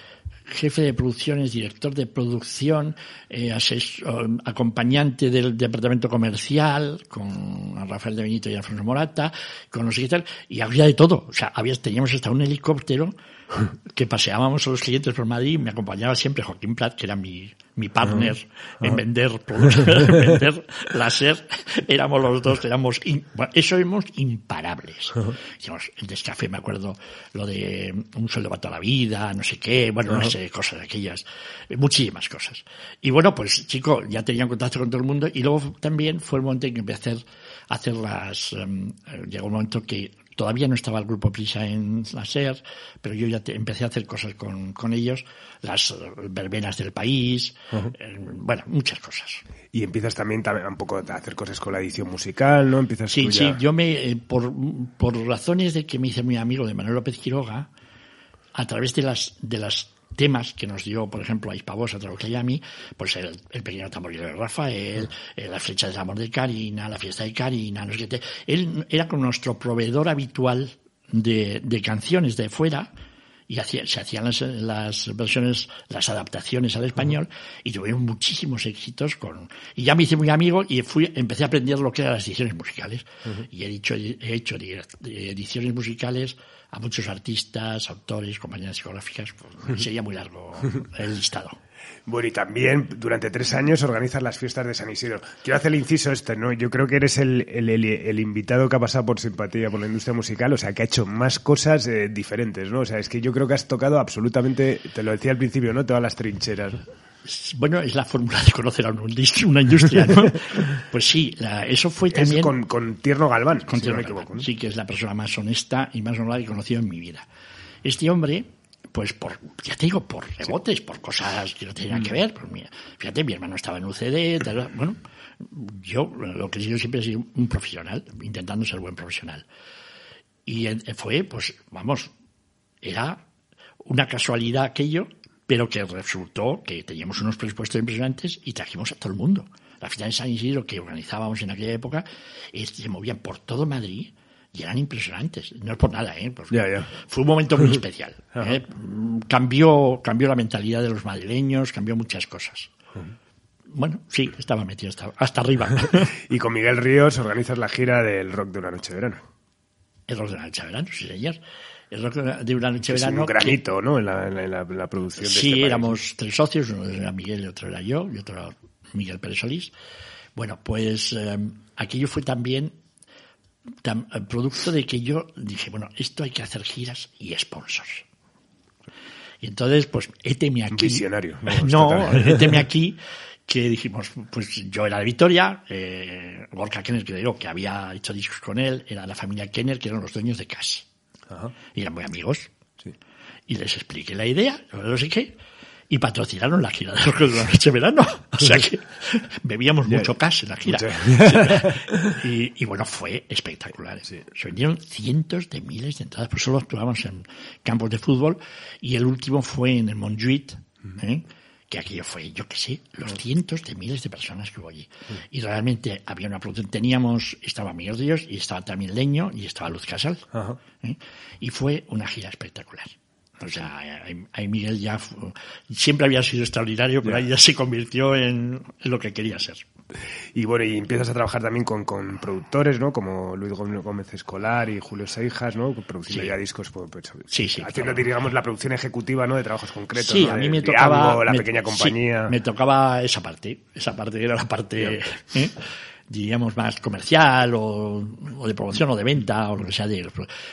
jefe de producciones, director de producción, eh, asesor- acompañante del departamento comercial, con Rafael de Benito y Alfonso Morata, con sé qué tal, y había de todo. O sea, había, teníamos hasta un helicóptero que paseábamos a los clientes por Madrid, me acompañaba siempre Joaquín Prat, que era mi, mi partner en vender en vender láser. Éramos los dos, éramos, bueno, eso éramos imparables. Hicimos el descafé, me acuerdo, lo de un sueldo para toda la vida, no sé qué, bueno, no sé, cosas de aquellas, muchísimas cosas. Y bueno, pues chico, ya tenía contacto con todo el mundo y luego también fue el momento en que empecé a hacer, hacer las, em, llegó un momento que Todavía no estaba el grupo Prisa en la SER, pero yo ya empecé a hacer cosas con, con, ellos, las verbenas del país, eh, bueno, muchas cosas. Y empiezas también, también, un poco a hacer cosas con la edición musical, ¿no? Empiezas sí, sí, yo me, eh, por, por razones de que me hice muy amigo de Manuel López Quiroga, a través de las, de las temas que nos dio, por ejemplo, a Hispavosa, a mí, pues el, el pequeño tamborero de Rafael, eh, la flecha del amor de Karina, la fiesta de Karina, no sé qué. Él era con nuestro proveedor habitual de, de canciones de fuera, y hacía, se hacían las, las, versiones, las adaptaciones al español y tuvieron muchísimos éxitos con, y ya me hice muy amigo y fui, empecé a aprender lo que eran las ediciones musicales y he dicho, he hecho ediciones musicales a muchos artistas, autores, compañías discográficas, pues, sería muy largo el listado. Bueno, y también durante tres años organizas las fiestas de San Isidro. Quiero hacer el inciso este, ¿no? Yo creo que eres el, el, el, invitado que ha pasado por simpatía por la industria musical, o sea, que ha hecho más cosas eh, diferentes, ¿no? O sea, es que yo creo que has tocado absolutamente, te lo decía al principio, ¿no? Todas las trincheras. Bueno, es la fórmula de conocer a una industria, ¿no? Pues sí, eso fue también... Es con, con Tierno Galván, con si no me equivoco. Sí, que es la persona más honesta y más honrada que he conocido en mi vida. Este hombre pues por, ya te digo, por rebotes, por cosas que no tenían que mm. ver. Pues fíjate, mi hermano estaba en UCD, bueno, yo lo que yo siempre he sido un profesional, intentando ser buen profesional. Y fue, pues, vamos, era una casualidad aquello, pero que resultó que teníamos unos presupuestos impresionantes y trajimos a todo el mundo. La fiesta de San Isidro que organizábamos en aquella época se movían por todo Madrid y eran impresionantes. No es por nada, ¿eh? Pues fue un momento muy especial. ¿eh? Cambió, cambió la mentalidad de los madrileños, cambió muchas cosas. Bueno, sí, estaba metido hasta, hasta arriba. y con Miguel Ríos organizas la gira del rock de una noche de verano. El rock de una noche de verano, sí, señor. El rock de una noche de verano. un granito, ¿no? En la, en la, producción de Sí, este éramos tres socios, uno era Miguel y otro era yo, y otro era Miguel Pérez Solís. Bueno, pues eh, aquello fue también eh, producto de que yo dije, bueno, esto hay que hacer giras y sponsors. Y entonces, pues, éteme aquí. Visionario. No, éteme aquí que dijimos, pues yo era de Victoria, eh, Gorka Kenner, que digo, que había hecho discos con él, era la familia Kenner, que eran los dueños de Cash. Y eran muy amigos. Y les expliqué la idea, no sé qué, y patrocinaron la gira de la noche verano. O sea que bebíamos mucho cash en la gira. y, bueno, fue espectacular. Se vendieron cientos de miles de entradas, pues solo actuábamos en campos de fútbol y el último fue en el Montjuic, ¿eh? que aquello fue, yo qué sé, los cientos de miles de personas que hubo allí. Y realmente había una producción, teníamos, estaba Miguel Ríos y estaba también Leño y estaba Luz Casal. ¿eh? Y fue una gira espectacular. O sea, ahí Miguel ya siempre había sido extraordinario, pero ahí ya se convirtió en, lo que quería ser. Y bueno, y empiezas a trabajar también con, con productores, ¿no? Como Luis Gómez Escolar y Julio Seijas, ¿no? Produciendo ya discos, pues, pues, sí, sí, haciendo, digamos, la producción ejecutiva, ¿no? De trabajos concretos. Sí, a mí me tocaba... la pequeña compañía. me tocaba esa parte. Esa parte era la parte... ¿eh? Diríamos, más comercial o, de promoción o de venta o lo que sea. De,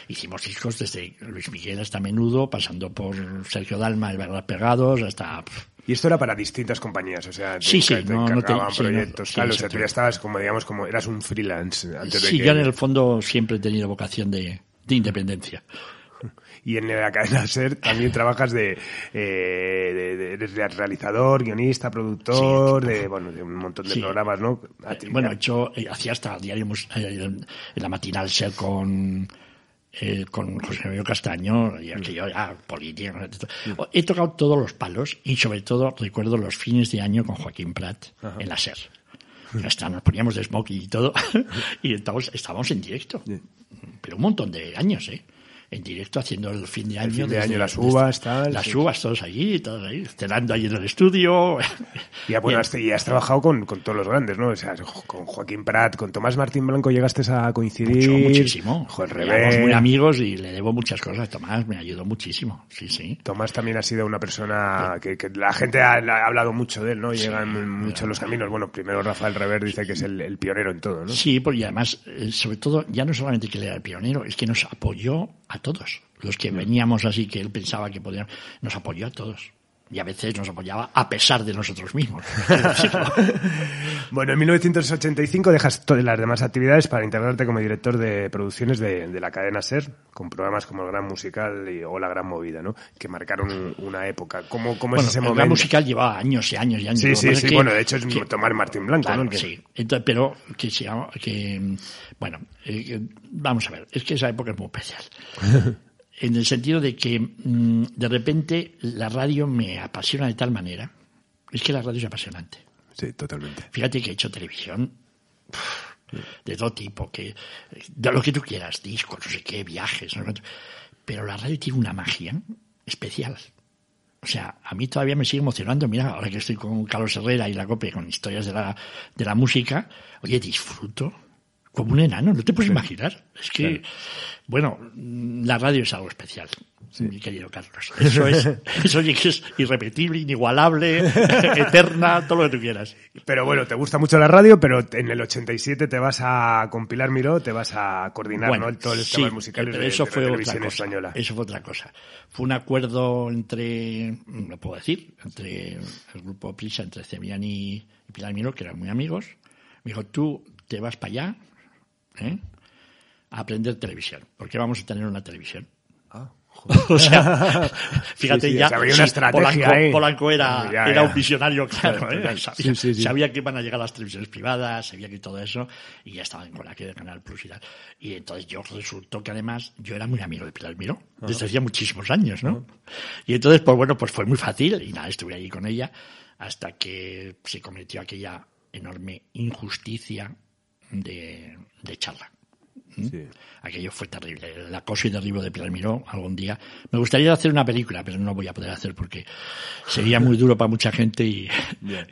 hicimos discos desde Luis Miguel hasta Menudo, pasando por Sergio Dalma, El Verdad Pegados, hasta... Y esto era para distintas compañías, o sea, sí, sí, no, no te, proyectos, o sea, tú ya estabas como, digamos, como eras un freelance antes de Sí, yo en el fondo siempre he tenido vocación de, de independencia y en la cadena SER también trabajas de, eh, de, realizador, guionista, productor, de, bueno, de un montón de programas, ¿no? Bueno, hecho, eh, hacía hasta diario eh, en la matinal SER con eh, con José Manuel Castaño y aquello ya político. He tocado todos los palos y sobre todo recuerdo los fines de año con Joaquín Prat en la SER. Hasta nos poníamos de smoking y todo y estábamos, estábamos en directo. Pero un montón de años, ¿eh? En directo haciendo el fin de año. El fin de año, las uvas, tal, Las sí. uvas, todos allí, todos ahí, cenando allí en el estudio. Y, bueno, has, y has trabajado con, con todos los grandes, ¿no? O sea, con Joaquín Prat, con Tomás Martín Blanco llegaste a coincidir. Mucho, muchísimo. Éramos muy amigos y le debo muchas cosas. Tomás me ayudó muchísimo. Sí, sí. Tomás también ha sido una persona que, que la gente ha, ha hablado mucho de él, ¿no? Llegan muchos los caminos. Bueno, primero Rafael Rever dice que es el, el pionero en todo, ¿no? Sí, porque además, eh, sobre todo, ya no solamente que él era el pionero, es que nos apoyó a todos. Los que veníamos así, que él pensaba que podíamos, nos apoyó a todos. Y a veces nos apoyaba a pesar de nosotros mismos. Bueno, en 1985 dejas todas las demás actividades para integrarte como director de producciones de, de la cadena SER, con programas como El Gran Musical y- o La Gran Movida, ¿no? Que marcaron un- una época. ¿Cómo, cómo bueno, es ese el momento? gran musical llevaba años y años y años. Sí, sí, sí. que- bueno, de hecho es que- Tomás Martín Blanco, Claro, ¿no? Que- sí. Entonces, pero que que, bueno, eh, vamos a ver, es que esa época es muy especial. en el sentido de que mm, de repente la radio me apasiona de tal manera, es que la radio es apasionante. Sí, totalmente. Fíjate que he hecho televisión pff, de todo tipo, que de lo que tú quieras, discos, no sé qué, viajes, no sé cuánto. pero la radio tiene una magia especial. O sea, a mí todavía me sigue emocionando. Mira, ahora que estoy con Carlos Herrera y la COPE con historias de la, de la música, oye, disfruto como un enano, no te puedes imaginar. Es que, bueno, la radio es algo especial, mi querido Carlos. Eso es, eso sí es irrepetible, inigualable, eterna, todo lo que tú quieras. Pero bueno, te gusta mucho la radio, pero en el 87 te vas a compilar Miró, te vas a coordinar Bueno, ¿no? todos los sí, temas musicales pero de, eso de fue la otra televisión cosa. española. Eso fue otra cosa. Fue un acuerdo entre, lo puedo decir, entre el grupo Prisa, entre Cebrián y, y Pilar Miró, que eran muy amigos. Me dijo, tú te vas para allá ¿eh? a aprender televisión, porque vamos a tener una televisión. o sea, fíjate Sí, sí, ya, una sí, estrategia Polanco, ahí. Polanco era, Ya, era ya. un visionario claro, ¿eh? sabía, que iban a llegar las televisiones privadas, sabía que todo eso, y ya estaban con aquel de Canal Plus y tal. Y entonces yo resultó que además yo era muy amigo de Pilar Miró, desde hacía muchísimos años, ¿no? Y entonces, pues bueno, pues fue muy fácil, y nada, estuve allí con ella, hasta que se cometió aquella enorme injusticia de, de charla. Sí. Aquello fue terrible. El acoso y derribo de Pilar Miró algún día. Me gustaría hacer una película, pero no voy a poder hacer porque sería muy duro para mucha gente y,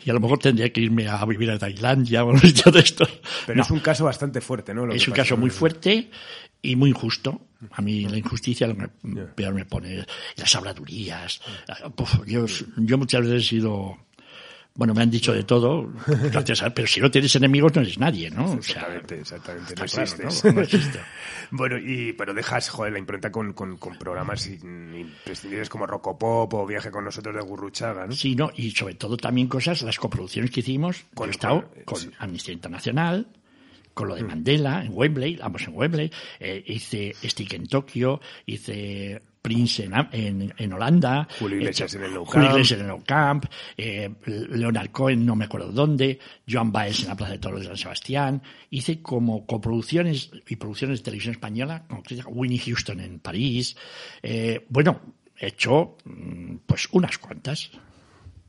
y a lo mejor tendría que irme a vivir a Tailandia o sitio de estos. Pero No, es un caso bastante fuerte, ¿no? Lo es que un caso muy fuerte y muy injusto. A mí la injusticia lo que me- peor me pone. Las habladurías. Yo, yo muchas veces he sido... Bueno, me han dicho de todo, gracias a- pero si no tienes enemigos no eres nadie, ¿no? O sea, Exactamente, exactamente. No claro, existes. ¿no? No existe. bueno, y, pero dejas, joder, la impronta con, con, con programas in- imprescindibles como Rocopop o Viaje con nosotros de Gurruchaga, ¿no? Sí, no, y sobre todo también cosas, las coproducciones que hicimos, Con- yo he estado con- con sí. Amnistía Internacional, con lo de Mandela, en Wembley, vamos en Wembley, eh, hice Stick en Tokio, hice Prince en, en, en Holanda, Julio he Iglesias en el Nou Camp. Iglesias en el Camp, eh, Leonard Cohen, no me acuerdo dónde, Joan Baez en la Plaza de Toros de San Sebastián, hice como coproducciones y producciones de televisión española, llama Winnie Houston en París, eh, bueno, he hecho mm, pues unas cuantas.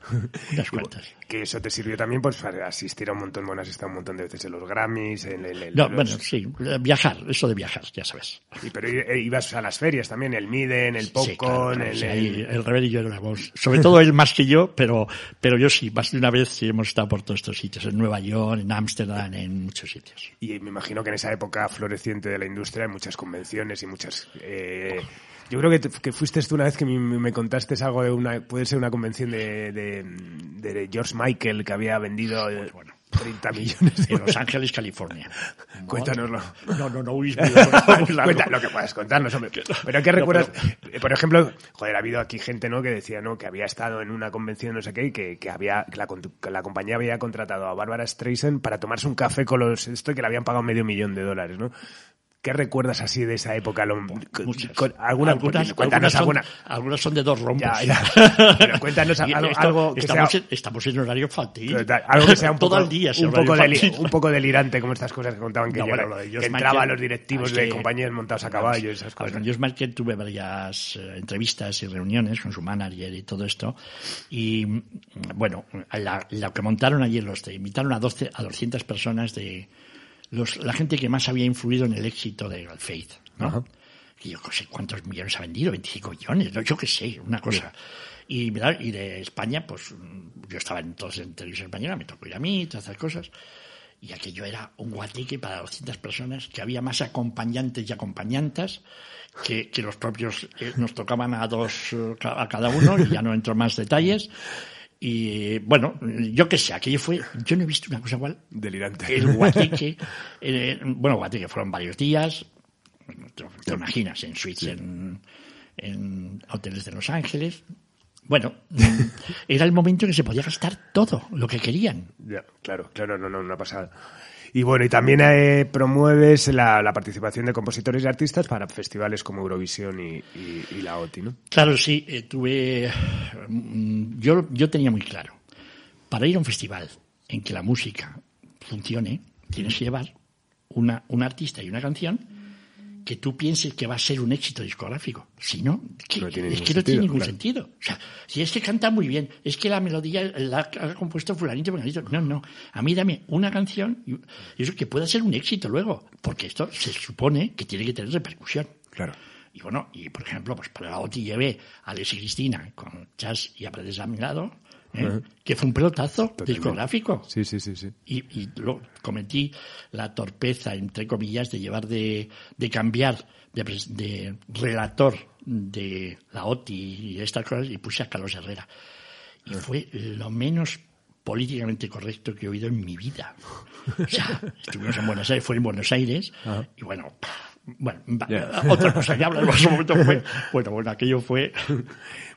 Unas cuantas. Que eso te sirvió también pues, para asistir a un montón, bueno, has estado un montón de veces en los Grammys, en el... No, los- bueno, sí, viajar, eso de viajar, ya sabes. y- pero i- ibas a las ferias también, el Miden, el Sí, claro, Popcorn, claro, el... sí, el- el Rever y yo éramos, sobre todo él más que yo, pero, pero yo sí, más de una vez sí hemos estado por todos estos sitios, en Nueva York, en Ámsterdam, en muchos sitios. Y me imagino que en esa época floreciente de la industria hay muchas convenciones y muchas... eh, yo creo que, te- que fuiste tú una vez que me, me contaste algo de una... Puede ser una convención de, de, de George Michael que había vendido eh, bueno. 30 millones de En Los Ángeles, California. Cuéntanoslo. No, no, no, huís lo que puedas contarnos, hombre. Pero ¿qué No, recuerdas? pero- Eh, Por ejemplo, joder, ha habido aquí gente, ¿no? Que decía, ¿no? Que había estado en una convención, no sé qué, y que, que había, que la, que la compañía había contratado a Bárbara Streisand para tomarse un café con los, esto y que le habían pagado medio millón de dólares, ¿no? ¿Qué recuerdas así de esa época? Lo- Muchas. con- alguna, algunas, cuéntanos algunas, alguna. son, algunas son de dos rombos. Ya, ya. Pero cuéntanos algo, esto- algo que estamos, sea, en, estamos en horario infantil. algo que sea un Todo poco, el día. un, poco infantil. un poco delirante, como estas cosas que contaban que, No, bueno, lo de que George entraba Michael, a los directivos es de que- compañías montados a caballo y esas cosas. con George Michael tuve varias eh, entrevistas y reuniones con su manager y todo esto. Y mm, bueno, la, la que montaron ayer los de, invitaron a 12, a 200 personas de los, la gente que más había influido en el éxito de Faith, ¿no? Ajá. Y yo no sé cuántos millones ha vendido, 25 millones, yo qué sé, una cosa. Y, y de España, pues yo estaba entonces en televisión española, me tocó ir a mí, todas esas cosas. Y aquello era un guateque para 200 personas, que había más acompañantes y acompañantas que, que los propios, eh, nos tocaban a dos, eh, a cada uno, y ya no entro en más detalles. Y bueno, yo qué sé, aquello fue, yo no he visto una cosa igual. Delirante. El guateque, eh, bueno, guateque fueron varios días, te, te imaginas, en suites, en, en hoteles de Los Ángeles. Bueno, era el momento en que se podía gastar todo lo que querían. Ya, claro, claro, no, no, una pasada. Y bueno, y también eh, promueves la, participación de compositores y artistas para festivales como Eurovisión y la OTI, ¿no? Claro, sí, eh, tuve. mm, Yo, yo tenía muy claro. Para ir a un festival en que la música funcione, tienes que llevar una, un artista y una canción que tú pienses que va a ser un éxito discográfico. Si no, que- No tiene es que no tiene ningún claro. sentido. O sea, si es que canta muy bien, es que la melodía la ha compuesto fulanito, fulanito. No, no. A mí dame una canción y eso que pueda ser un éxito luego, porque esto se supone que tiene que tener repercusión. Claro. Y bueno, y por ejemplo, pues para la OTI llevé a Alex y Cristina con Chas y Aprendes a mi lado, ¿eh? que fue un pelotazo Totalmente. discográfico. Sí, sí, sí, sí. Y, y lo, cometí la torpeza, entre comillas, de llevar de, de cambiar de, de relator de la OTI y estas cosas y puse a Carlos Herrera. Y fue lo menos políticamente correcto que he oído en mi vida. O sea, estuvimos en Buenos Aires, fue en Buenos Aires, y bueno, bueno, Ya. otra cosa que habla en ese momento fue, bueno, bueno, aquello fue,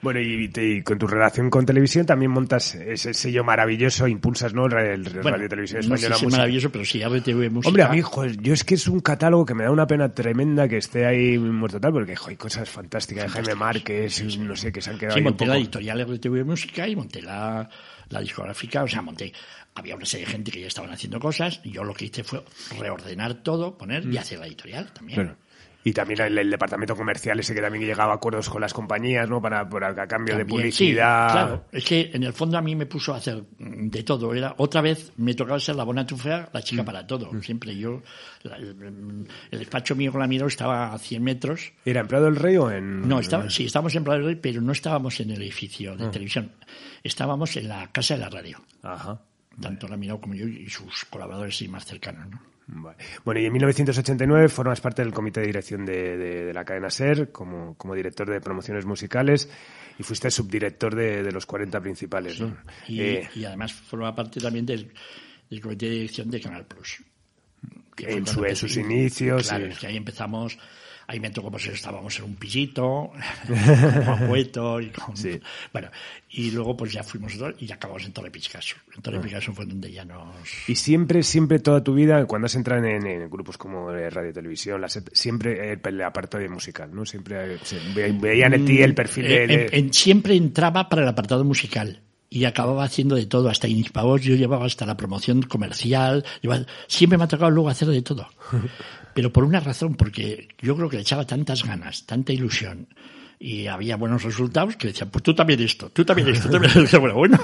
Bueno, y, te- y con tu relación con televisión también montas ese sello maravilloso, impulsas, ¿no? El, el bueno, Radio Televisión no sé Española si es maravilloso, pero sí, RTV Música. Hombre, a mí, joder, yo es que es un catálogo que me da una pena tremenda que esté ahí muerto tal, porque, joder, hay cosas fantásticas de Jaime Márquez, no sé, que se han quedado Sí, ahí un monté la poco... editorial RTV Música y monté la, la discográfica, o sea, monté, había una serie de gente que ya estaban haciendo cosas, yo lo que hice fue reordenar todo, poner y hacer la editorial también. Mm. Claro. Y también el, el departamento comercial ese que también llegaba a acuerdos con las compañías, ¿no? Para, por, a cambio de publicidad. sí, claro. Es que en el fondo a mí me puso a hacer mm, de todo. Era otra vez me tocaba ser la buena tufea, la Mm. chica para todo. Siempre yo, la- el, el despacho mío con la Miro estaba a 100 metros. ¿Era empleado del rey o en...? No, estaba, sí, estábamos en Plaza del Rey, pero no estábamos en el edificio Ah. de televisión. Estábamos en la casa de la radio. Ajá. Tanto la Miro como yo y sus colaboradores y más cercanos, ¿no? Bueno, y en 1989 formas parte del comité de dirección de, de- de la cadena SER como, como director de promociones musicales y fuiste subdirector de, de los 40 principales, ¿no? Y, Eh, y además forma parte también del, del comité de dirección de Canal Plus. Que En su- sus inicios, Claro, sí. es que ahí empezamos, ahí me tocó, pues estábamos en un pisito, con Cueto y con... Sí. Bueno, y luego pues ya fuimos y ya acabamos en Torre Picasso. En Ah. Torre Picasso fue donde ya nos... y siempre, siempre toda tu vida, cuando has entrado en, en grupos como eh, Radio y Televisión, la siempre eh, el apartado de musical, ¿no? Siempre eh, se- veían en ti el perfil de... De- en- en- siempre entraba para el apartado musical y acababa haciendo de todo, hasta Inispavos yo llevaba hasta la promoción comercial, llevaba- siempre me ha tocado luego hacer de todo. Pero por una razón, porque yo creo que le echaba tantas ganas, tanta ilusión y había buenos resultados que decían, pues tú también esto, tú también esto, tú también esto. Bueno, bueno,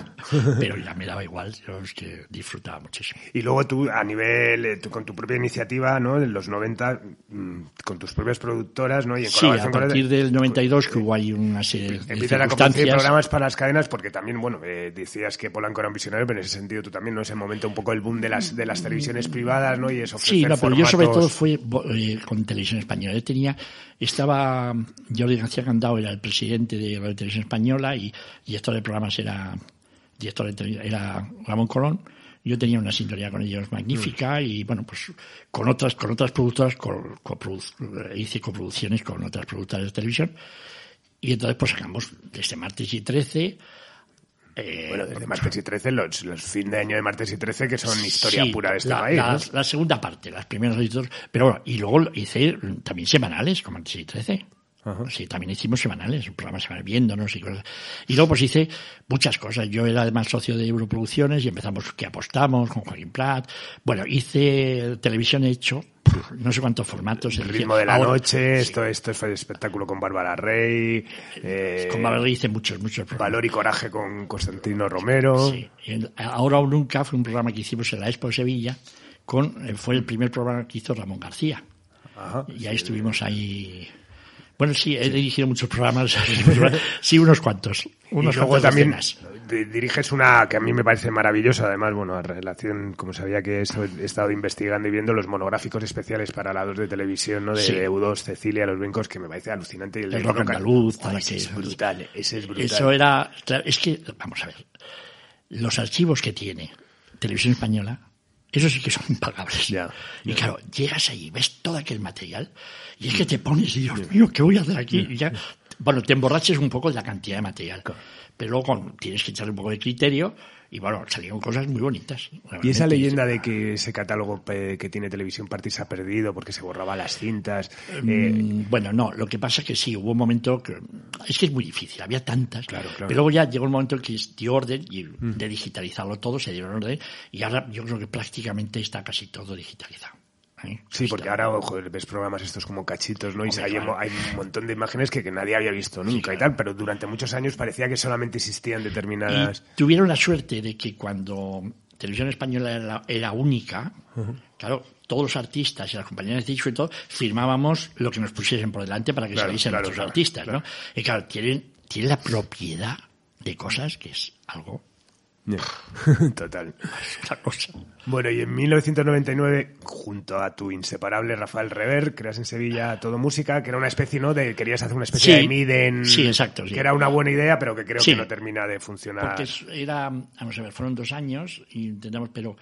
pero ya me daba igual, yo es que disfrutaba muchísimo. Y luego tú, a nivel, eh, tú con tu propia iniciativa, ¿no? En los 90, mm, con tus propias productoras, ¿no? Y en Sí, colaboración a con partir del 92 que hubo ahí una serie de Empiezan a conducir programas para las cadenas porque también, bueno, eh, decías que Polanco era un visionario, pero en ese sentido tú también, ¿no? Ese momento un poco el boom de las, de las televisiones privadas, ¿no? Y eso Sí, no, pero yo sobre todo fue eh, con televisión española. Yo tenía, estaba Jordi García Era el presidente de la televisión española y director de programas era director de era Ramón Colón. Yo tenía una sintonía con ellos magnífica y bueno, pues con otras con otras productoras co- coprodu- hice coproducciones con otras productoras de televisión y entonces pues sacamos desde martes y 13 eh, Bueno, desde Martes y 13, los, los fin de año de Martes y 13, que son historia Sí, pura de este la, país, la- ¿no? la segunda parte, las primeras editores. Pero bueno, y luego hice también semanales, como antes y 13. Sí, también hicimos semanales, un programa semanal viéndonos y cosas. Y luego pues hice muchas cosas. Yo era además socio de Europroducciones y empezamos que apostamos con Joaquín Prat. Bueno, hice televisión hecho, no sé cuántos formatos. El ritmo de la Ahora- noche, sí, esto, esto fue el espectáculo con Bárbara Rey, eh, Con Bárbara hice muchos, muchos programas. Valor y Coraje con Constantino Romero. Sí, ahora o nunca fue un programa que hicimos en la Expo de Sevilla, con, eh, fue el primer programa que hizo Ramón García. Ajá. Y ahí estuvimos ahí Bueno, sí, he dirigido muchos programas, sí, unos cuantos. Unos y luego también diriges una que a mí me parece maravillosa, además, bueno, a relación, como sabía que he estado investigando y viendo los monográficos especiales para la 2 de televisión, ¿no? De sí. EU2, Cecilia, Los Brincos, que me parece alucinante. Y el, el de rock andaluz, ese es brutal, ese es brutal. Eso era, es que, vamos a ver, los archivos que tiene Televisión Española, esos sí que son impagables. Y claro, llegas ahí, ves todo aquel material, y es que te pones, Dios mío, ¿qué voy a hacer aquí? Y ya, bueno, te emborraches un poco de la cantidad de material. Pero luego tienes que echarle un poco de criterio y bueno, salieron cosas muy bonitas. Y esa leyenda de que ese catálogo que tiene Televisión Party se ha perdido porque se borraba las cintas. Eh... Bueno, no, lo que pasa es que sí, hubo un momento que. Es que es muy difícil, había tantas. Claro, claro. Pero luego ya llegó un momento en que dio orden y de digitalizarlo todo, se dieron orden y ahora yo creo que prácticamente está casi todo digitalizado. ¿Eh? Sí, porque ahora joder, ves programas estos como cachitos, ¿no? Y hay, claro. hay, un montón de imágenes que, que nadie había visto nunca sí, claro. y tal, pero durante muchos años parecía que solamente existían determinadas. Y tuvieron la suerte de que cuando Televisión Española era, era única, uh -huh. claro, todos los artistas y las compañías de disco y todo firmábamos lo que nos pusiesen por delante para que saliesen nuestros artistas, ¿no? Y claro, tienen, tienen la propiedad de cosas que es algo Total. Otra cosa. Bueno, y en 1999, junto a tu inseparable Rafael Rever, creas en Sevilla Todo Música, que era una especie, ¿no? De querías hacer una especie Sí. de Miden. Sí, exacto, sí. Que era una buena idea, pero que creo Sí. que no termina de funcionar. Porque era, vamos a ver, fueron dos años y intentamos, pero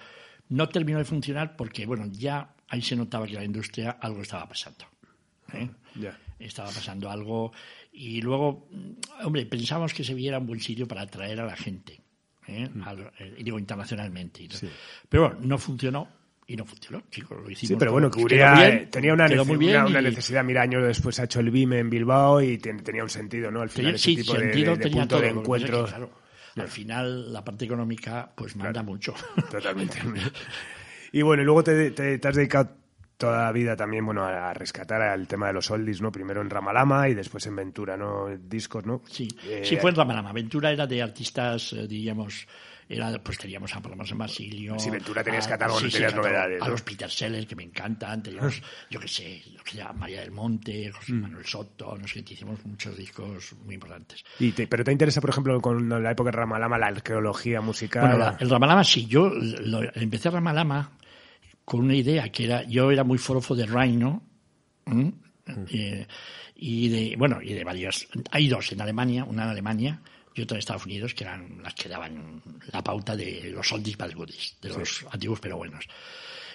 no terminó de funcionar porque, bueno, ya ahí se notaba que la industria algo estaba pasando. ¿eh? Estaba pasando algo y luego, hombre, pensábamos que Sevilla era un buen sitio para atraer a la gente, ¿eh? Al- eh, digo internacionalmente. todo. Sí. Pero bueno, no funcionó y no funcionó, chicos, lo hicimos. Sí, pero bueno, cubría, Quedó bien, tenía una, nece- muy bien una, una y- necesidad. Mira, años después ha hecho el BIM en Bilbao y ten- tenía un sentido, ¿no? Al final, ese tipo de, sentido de- de punto todo. de lo que encuentro. claro, al final, la parte económica, pues manda mucho. Totalmente. y bueno, y luego te, te- te has dedicado toda la vida también, bueno, a rescatar al tema de los oldies, ¿no? Primero en Ramalama y después en Ventura, ¿no? Discos, ¿no? Sí, Eh, sí fue en Ramalama. Ventura era de artistas, eh, diríamos, era, pues teníamos a Palomas en Basilio. Sí, Ventura tenías a- catálogo, tenías novedades, A ¿no? los Peter Sellers, que me encantan. Teníamos, yo qué sé, yo que a María del Monte, José Mm. Manuel Soto, no sé, te hicimos muchos discos muy importantes. Y te- pero te interesa, por ejemplo, con la época de Ramalama, la arqueología musical. Bueno, la- el Ramalama sí, yo lo- empecé Ramalama con una idea que era, yo era muy forofo de Rhino, ¿m? Eh, y de, bueno, y de varios, hay dos en Alemania, una en Alemania y otra en Estados Unidos, que eran las que daban la pauta de los oldies but goodies, de los antiguos pero buenos.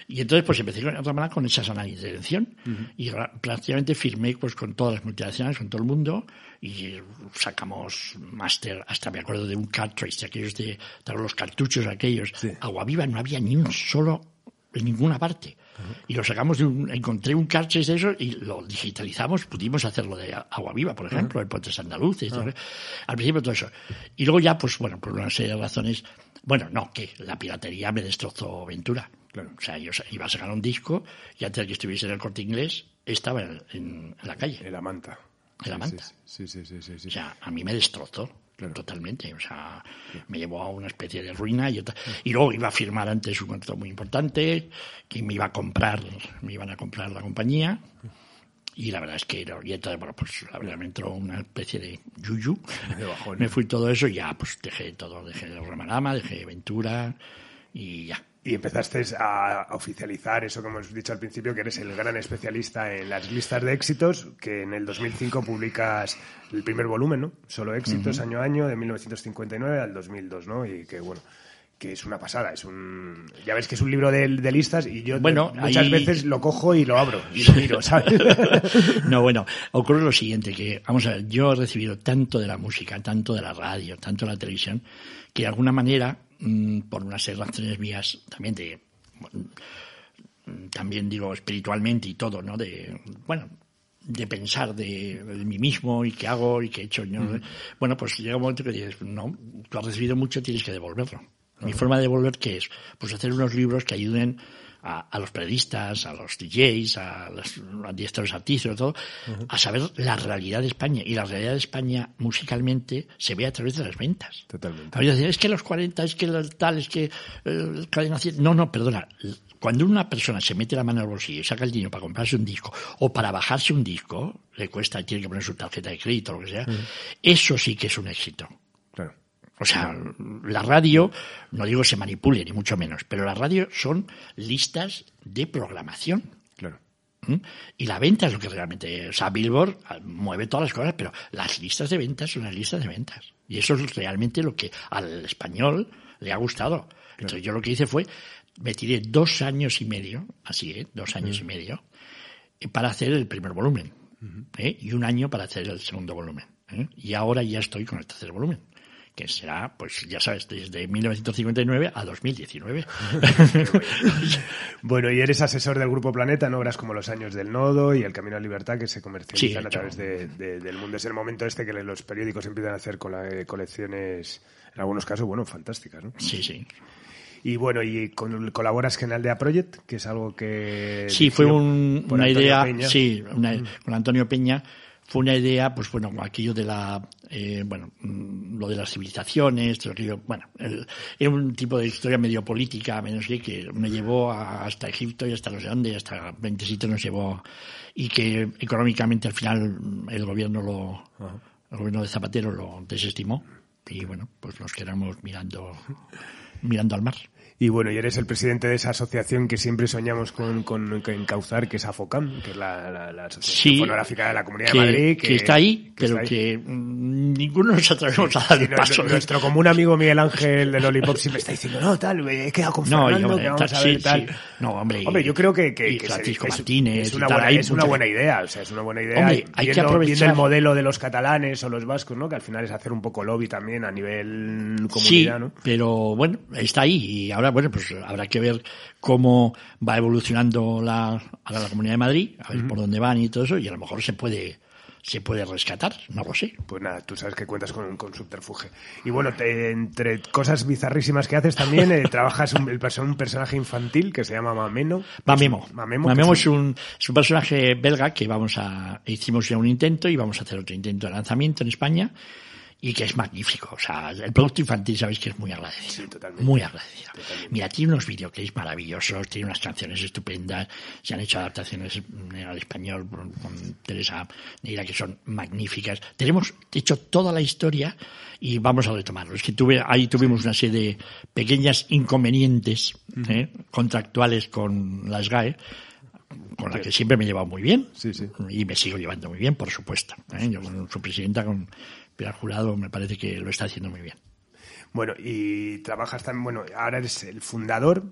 Y entonces pues empecé con Ramalama con esas análisis de dirección y ra- prácticamente firmé pues con todas las multinacionales, con todo el mundo y sacamos máster, hasta me acuerdo de un cartridge, de aquellos de, de los cartuchos aquellos, Sí. agua viva, no había ni un solo en ninguna parte. Y lo sacamos de un, encontré un cartridge de eso y lo digitalizamos, pudimos hacerlo de agua viva, por ejemplo, en puentes andaluces, eso. al principio todo eso. Y luego ya, pues bueno, por una serie de razones, bueno, no, que la piratería me destrozó Ventura. Claro. O sea, yo iba a sacar un disco y antes de que estuviese en el corte inglés, estaba en, en- en la calle, En la manta. en la manta. Sí, sí, sí, sí, sí. O sea, a mí me destrozó Claro. totalmente. O sea, me llevó a una especie de ruina y, otra- y luego iba a firmar antes un contrato muy importante que me iba a comprar, me iban a comprar la compañía. Y la verdad es que, era- y entonces, bueno, pues la verdad me entró una especie de yuyu. De bajón. Me fui todo eso y ya, pues dejé todo, dejé el Ramalama, dejé Ventura y ya. Y empezaste a oficializar eso que hemos dicho al principio, que eres el gran especialista en las listas de éxitos, que en el 2005 publicas el primer volumen, ¿no? Solo éxitos año a año, de 1959 al 2002, ¿no? Y que, bueno, que es una pasada, es un... Ya ves que es un libro de, de listas y yo Bueno, muchas ahí- veces lo cojo y lo abro y lo miro, ¿sabes? No, bueno, ocurre lo siguiente, que, vamos a ver, yo he recibido tanto de la música, tanto de la radio, tanto de la televisión, que de alguna manera, mm, por unas razones mías, también de, mm, también digo espiritualmente y todo, ¿no? De, bueno, de pensar de, de mí mismo y qué hago y qué he hecho. ¿no? Bueno, pues llega un momento que dices, no, tú has recibido mucho, tienes que devolverlo. Mi forma de devolver, ¿qué es? Pues hacer unos libros que ayuden a, a los periodistas, a los DJs, a los a diestros artistas, todo, a saber la realidad de España. Y la realidad de España musicalmente se ve a través de las ventas. Totalmente. A veces dicen, es que los 40, es que el tal, es que eh, cadena 100. No, no, perdona. cuando una persona se mete la mano al bolsillo y saca el dinero para comprarse un disco o para bajarse un disco, le cuesta, tiene que poner su tarjeta de crédito o lo que sea, eso sí que es un éxito. Claro. O sea, la radio, no digo se manipule, ni mucho menos, pero la radio son listas de programación. Claro. ¿Mm? Y la venta es lo que realmente, o sea, Billboard ah, mueve todas las cosas, pero las listas de ventas son las listas de ventas. Y eso es realmente lo que al español le ha gustado. Entonces yo lo que hice fue, me tiré dos años y medio, así, ¿eh? Dos años y medio, eh, para hacer el primer volumen. ¿eh? Y un año para hacer el segundo volumen. ¿eh? Y ahora ya estoy con el tercer volumen que será, pues ya sabes, desde 1959 a 2019. Bueno, y eres asesor del Grupo Planeta, ¿no? Obras como Los Años del Nodo y El Camino a la Libertad que se comercializan Sí, a través de- de- del mundo. Es el momento este que los periódicos empiezan a hacer cola- eh, colecciones, en algunos casos, bueno, fantásticas, ¿no? Sí, sí. Y bueno, y con, colaboras en Aldea Project, que es algo que... Sí, fue un- una Antonio idea, Peña. sí, una- con Antonio Peña, fue una idea, pues bueno, aquello de la, eh, bueno, mm, lo de las civilizaciones, todo aquello, bueno, el- era un tipo de historia medio política, menos que, que me llevó a- hasta Egipto y hasta no sé dónde, y hasta 20 sitios nos llevó, y que económicamente al final el gobierno lo, el gobierno de Zapatero lo desestimó, y bueno, pues nos quedamos mirando, mirando al mar. Y bueno, y eres el presidente de esa asociación que siempre soñamos con, con, con encauzar, que es AFOCAM, que es la, la, la Asociación Sí, Fonográfica de la Comunidad que, de Madrid. que está ahí, que pero está ahí. que ninguno nos atrevemos a dar el paso. nuestro, nuestro común amigo Miguel Ángel de Lollipop siempre está diciendo, no, tal, he quedado con No, Fernando, hombre, que vamos tal, a ver, sí, tal. sí. No, hombre, Hombre, yo creo que, que, y que Francisco que es, Martínez es y una, tal, buena, hay es una mucha- buena idea, o sea, es una buena idea. Hombre, hay que aprovechar- el modelo de los catalanes o los vascos, ¿no? Que al final es hacer un poco lobby también a nivel Sí, comunidad, ¿no? pero bueno, está ahí y ahora, bueno, pues habrá que ver cómo va evolucionando la, ahora la Comunidad de Madrid, a ver por dónde van y todo eso, y a lo mejor se puede, se puede rescatar, no lo sé. Pues nada, tú sabes que cuentas con, con subterfuge. Y bueno, te- entre cosas bizarrísimas que haces también, eh, trabajas un, el un personaje infantil que se llama Mameno. Mamemo. Mamemo, Mamemo es un, es un personaje belga que vamos a, hicimos ya un intento y vamos a hacer otro intento de lanzamiento en España y que es magnífico. O sea, el producto infantil sabéis que es muy agradecido. Sí, totalmente. Muy agradecido. Mira, tiene unos videoclips maravillosos, tiene unas canciones estupendas, se han hecho adaptaciones al español con Teresa Neira que son magníficas. Tenemos hecho toda la historia y vamos a retomarlo. Es que tuve, ahí tuvimos una serie de pequeñas inconvenientes ¿eh? contractuales con la SGAE con la que siempre me he llevado muy bien Sí, sí. y me sigo llevando muy bien, por supuesto. ¿eh? Yo con su presidenta, con Pilar Jurado, me parece que lo está haciendo muy bien. Bueno, y trabajas también, bueno, ahora eres el fundador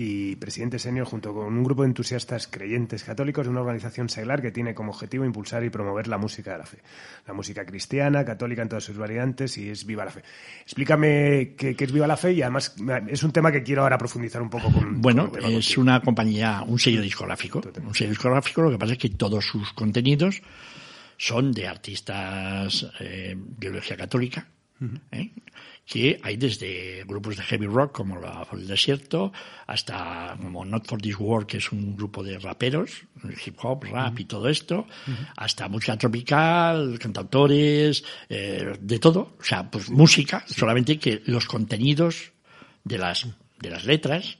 y presidente senior junto con un grupo de entusiastas creyentes católicos de una organización seglar que tiene como objetivo impulsar y promover la música de la fe. La música cristiana, católica en todas sus variantes y es Viva la Fe. Explícame qué, qué es Viva la Fe y además es un tema que quiero ahora profundizar un poco con... Bueno, con es una compañía, un sello discográfico. Un sello discográfico, lo que pasa es que todos sus contenidos son de artistas eh, de ideología católica, ¿eh? que hay desde grupos de heavy rock como La del Desierto, hasta como Not for This World, que es un grupo de raperos, hip hop, rap y todo esto, hasta música tropical, cantautores, eh, de todo, o sea, pues música, solamente que los contenidos de las, de las letras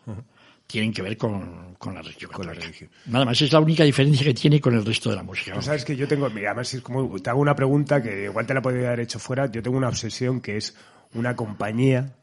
tienen que ver con, con la religión. Con la católica. religión. Nada más, es la única diferencia que tiene con el resto de la música. Tú sabes que yo tengo, mira, además es como, te hago una pregunta que igual te la podría haber hecho fuera, yo tengo una obsesión que es una compañía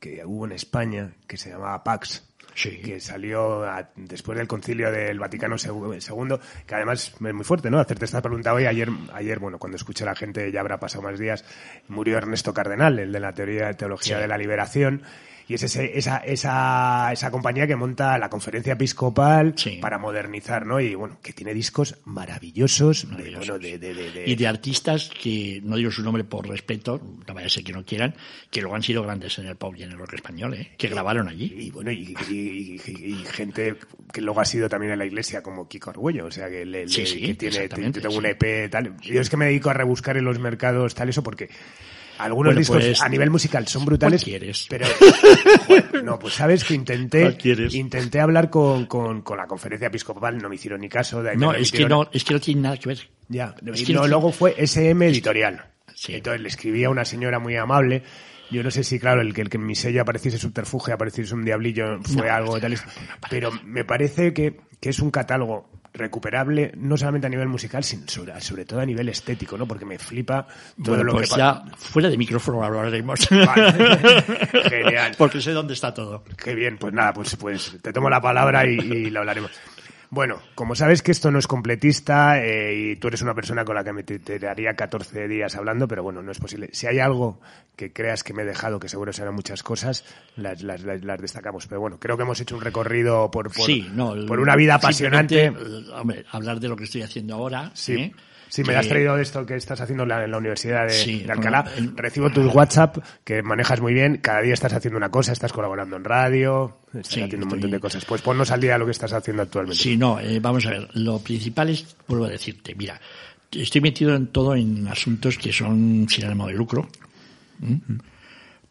que hubo en España que se llamaba Pax. Sí. que salió a- después del concilio del Vaticano II, que además es muy fuerte, ¿no? Hacerte esta pregunta hoy. Ayer, ayer, bueno, cuando escuché a la gente, ya habrá pasado más días, murió Ernesto Cardenal, el de la teoría de teología Sí. de la liberación. Y es ese, esa, esa, esa compañía que monta la conferencia episcopal Sí. para modernizar, ¿no? Y bueno, que tiene discos maravillosos, de- Maravillosos. bueno, de, de- de- de- y de artistas que, no digo su nombre por respeto, no vaya a ser que no quieran, que luego han sido grandes en el pop y en el rock español, ¿eh? que grabaron allí. y bueno, y, y- y- y- y gente que luego ha sido también en la iglesia, como Kiko Arguello, o sea, que, le, Sí, le- sí, que tiene, tengo un. EP tal. Yo es que me dedico a rebuscar en los mercados tal eso porque algunos Bueno, discos pues, a nivel musical son brutales. Pero joder, no, pues sabes que intenté intenté hablar con, con, con la conferencia episcopal, no me hicieron ni caso. de No, es que no, es que no tiene nada que ver. ya, Es que no, no- luego fue SM Editorial. Sí. Entonces le escribí a una señora muy amable Yo no sé si, claro, el que, el que en mi sello apareciese subterfuge, apareciese un diablillo, fue algo tal. Pero me parece que, que es un catálogo recuperable no solamente a nivel musical, sino sobre, sobre todo a nivel estético, ¿no? Porque me flipa todo bueno, lo pues que ya fuera de micrófono hablaremos. Vale. Genial. Porque sé dónde está todo. Qué bien, pues nada, pues, pues te tomo la palabra y, y lo hablaremos. Bueno, como sabes que esto no es completista eh, y tú eres una persona con la que me tiraría 14 días hablando, pero bueno, no es posible. Si hay algo que creas que me he dejado, que seguro serán muchas cosas, las, las, las, las destacamos. Pero bueno, creo que hemos hecho un recorrido por, por, sí, no, por una vida apasionante. Hombre, hablar de lo que estoy haciendo ahora. Sí. ¿eh? Sí, me has traído esto que estás haciendo en la, en la Universidad de, Sí, de Alcalá. Recibo tus WhatsApp que manejas muy bien. Cada día estás haciendo una cosa, estás colaborando en radio, estás Sí, haciendo un montón de cosas. Pues ponnos al día lo que estás haciendo actualmente. Sí, no, eh, vamos a ver. Lo principal es, vuelvo a decirte, mira, estoy metido en todo en asuntos que son sin ánimo de lucro,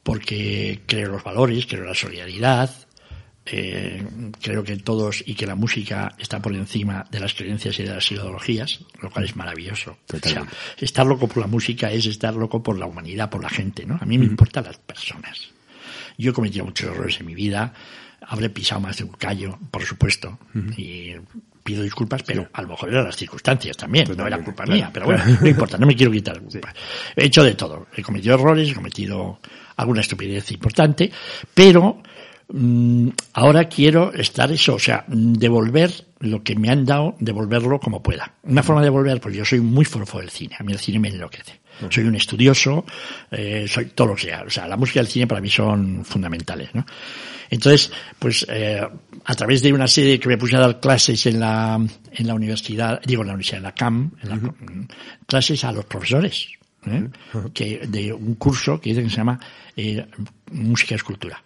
porque creo en los valores, creo en la solidaridad, eh, creo que todos y que la música está por encima de las creencias y de las ideologías, lo cual es maravilloso. O sea, estar loco por la música es estar loco por la humanidad, por la gente, ¿no? A mí me importan las personas. Yo he cometido muchos errores en mi vida, habré pisado más de un callo, por supuesto, y pido disculpas, pero a lo mejor eran las circunstancias también, no era culpa claro, mía, pero bueno, no importa, no me quiero quitar culpa. He hecho de todo, he cometido errores, he cometido alguna estupidez importante, pero mm, ahora quiero estar eso, o sea, mm, devolver lo que me han dado, devolverlo como pueda. Una forma de devolver, pues yo soy muy forofo del cine, a mí el cine me enloquece. Soy un estudioso, eh, soy todo lo que sea. O sea, la música y el cine para mí son fundamentales, ¿no? Entonces, pues, eh, a través de una serie que me puse a dar clases en la, en la universidad, digo en la universidad, en la CAM, en la, mm, clases a los profesores, ¿eh? que, de un curso que dicen que se llama eh, Música y Escultura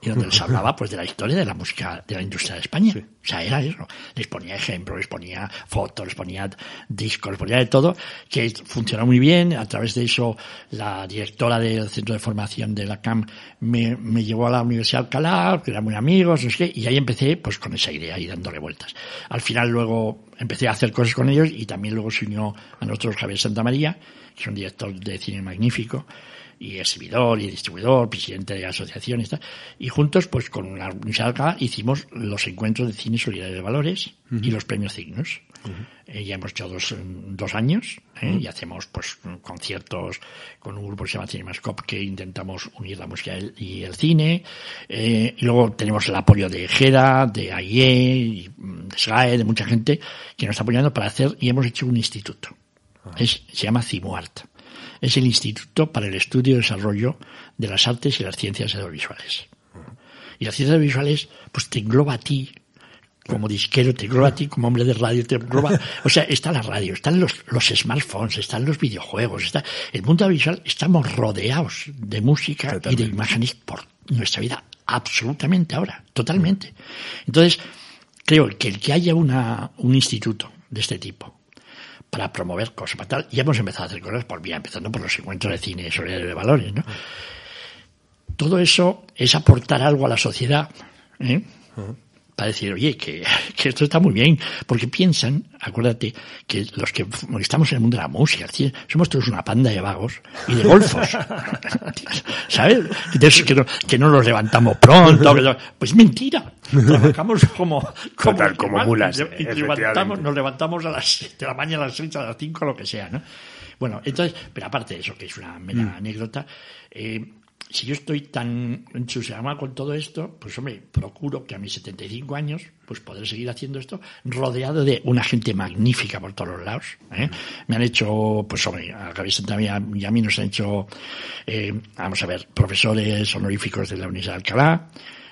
y donde les hablaba pues de la historia de la música de la industria de España. O sea, era eso. Les ponía ejemplos, les ponía fotos, les ponía discos, les ponía de todo, que funcionó muy bien. A través de eso, la directora del centro de formación de la CAM me, me llevó a la Universidad de Alcalá, que eran muy amigos, no sé qué, y ahí empecé pues con esa idea y dándole vueltas. Al final luego empecé a hacer cosas con ellos y también luego se unió a nosotros Javier Santamaría, que es un director de cine magnífico y exhibidor y distribuidor, presidente de asociaciones, y juntos, pues con de Alcalá, hicimos los encuentros de cine solidario de valores y los premios Cignos. Eh, ya hemos hecho dos, dos años eh, y hacemos pues conciertos con un grupo que se llama Cinemascope que intentamos unir la música y el- cine. Eh, y luego tenemos el apoyo de GEDA, de AIE, mm, de SGAE, de mucha gente que nos está apoyando para hacer y hemos hecho un instituto. Es, se llama CIMUART es el Instituto para el Estudio y Desarrollo de las Artes y las Ciencias Audiovisuales. Y las ciencias audiovisuales, pues te engloba a ti como disquero, te engloba a ti como hombre de radio, te engloba, o sea, está la radio, están los, los smartphones, están los videojuegos, está, el mundo audiovisual, estamos rodeados de música y de imágenes por nuestra vida, absolutamente ahora, totalmente. Entonces, creo que el que haya una, un instituto de este tipo, para promover cosas, para tal. Y hemos empezado a hacer cosas por vía, empezando por los encuentros de cine solidario de valores, ¿no? Todo eso es aportar algo a la sociedad, ¿eh? Para decir, oye, que, que esto está muy bien, porque piensan, acuérdate, que los que estamos en el mundo de la música, cine, somos todos una panda de vagos y de golfos, ¿sabes? De esos que no, que no los levantamos pronto, que no- pues mentira, trabajamos como, como, Total, como mulas, y efectivamente. levantamos, nos levantamos a las 7 de la mañana, a las 6, a las 5, lo que sea, ¿no? Bueno, entonces, pero aparte de eso, que es una mera anécdota, eh, si yo estoy tan entusiasmado con todo esto, pues hombre, procuro que a mis 75 años, pues poder seguir haciendo esto rodeado de una gente magnífica por todos los lados. ¿eh? Me han hecho, pues hombre, a Gaby Santamaría y a mí nos han hecho, eh, vamos a ver, profesores honoríficos de la Universidad de Alcalá,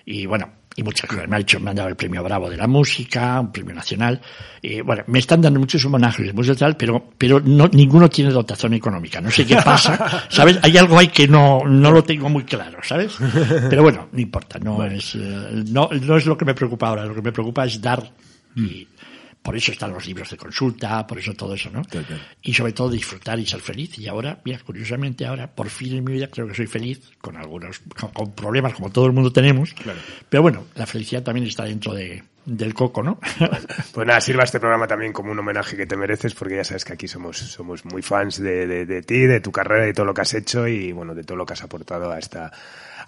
y bueno, y muchas cosas. Me han, hecho, me han dado el premio Bravo de la música, un premio nacional. Y bueno, me están dando muchos homenajes, muchos tal, pero, pero no, ninguno tiene dotación económica. No sé qué pasa, ¿sabes? Hay algo ahí que no, no lo tengo muy claro, ¿sabes? Pero bueno, no importa, no es, eh, no, no es lo que me preocupa ahora. Lo que me preocupa es dar y, por eso están los libros de consulta, por eso todo eso, ¿no? Y sobre todo disfrutar y ser feliz. Y ahora, mira, curiosamente ahora, por fin en mi vida creo que soy feliz, con algunos, con, con problemas como todo el mundo tenemos. Pero bueno, la felicidad también está dentro de, del coco, ¿no? Pues nada, sirva este programa también como un homenaje que te mereces, porque ya sabes que aquí somos, somos muy fans de, de, de ti, de tu carrera, de todo lo que has hecho y bueno, de todo lo que has aportado a esta,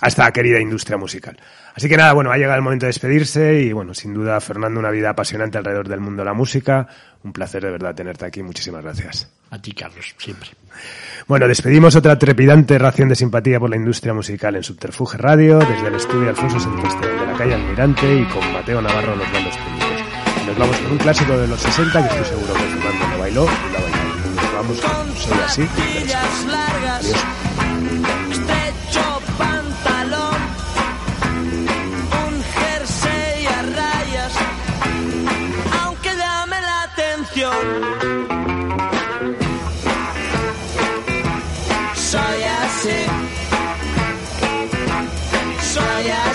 a esta querida industria musical. Así que nada, bueno, ha llegado el momento de despedirse y bueno, sin duda, Fernando, una vida apasionante alrededor del mundo de la música. Un placer de verdad tenerte aquí. Muchísimas gracias. A ti, Carlos, siempre. Bueno, despedimos otra trepidante ración de simpatía por la industria musical en Subterfuge Radio, desde el estudio Alfonso Santiste, de la calle Almirante y con Mateo Navarro los bandos técnicos. Nos vamos con un clásico de los 60 que estoy seguro que Fernando lo bailó y lo bailó. Nos vamos con Soy así. Adiós.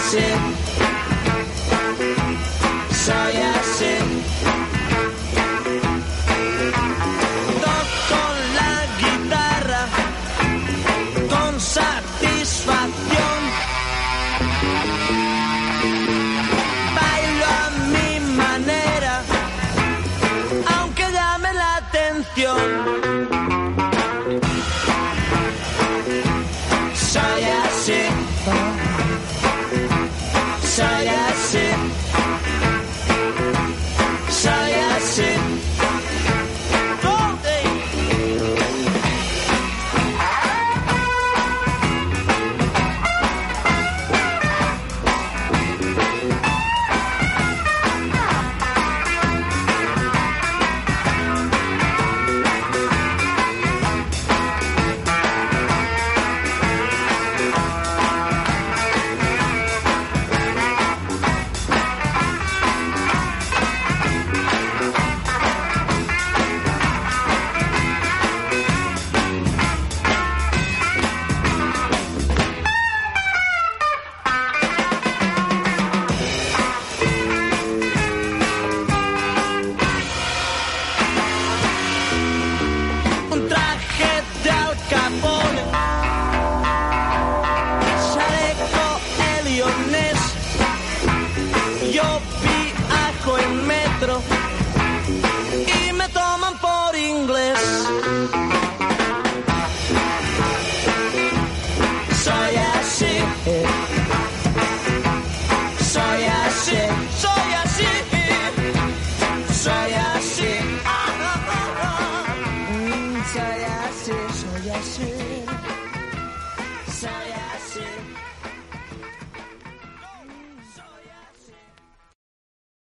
Soy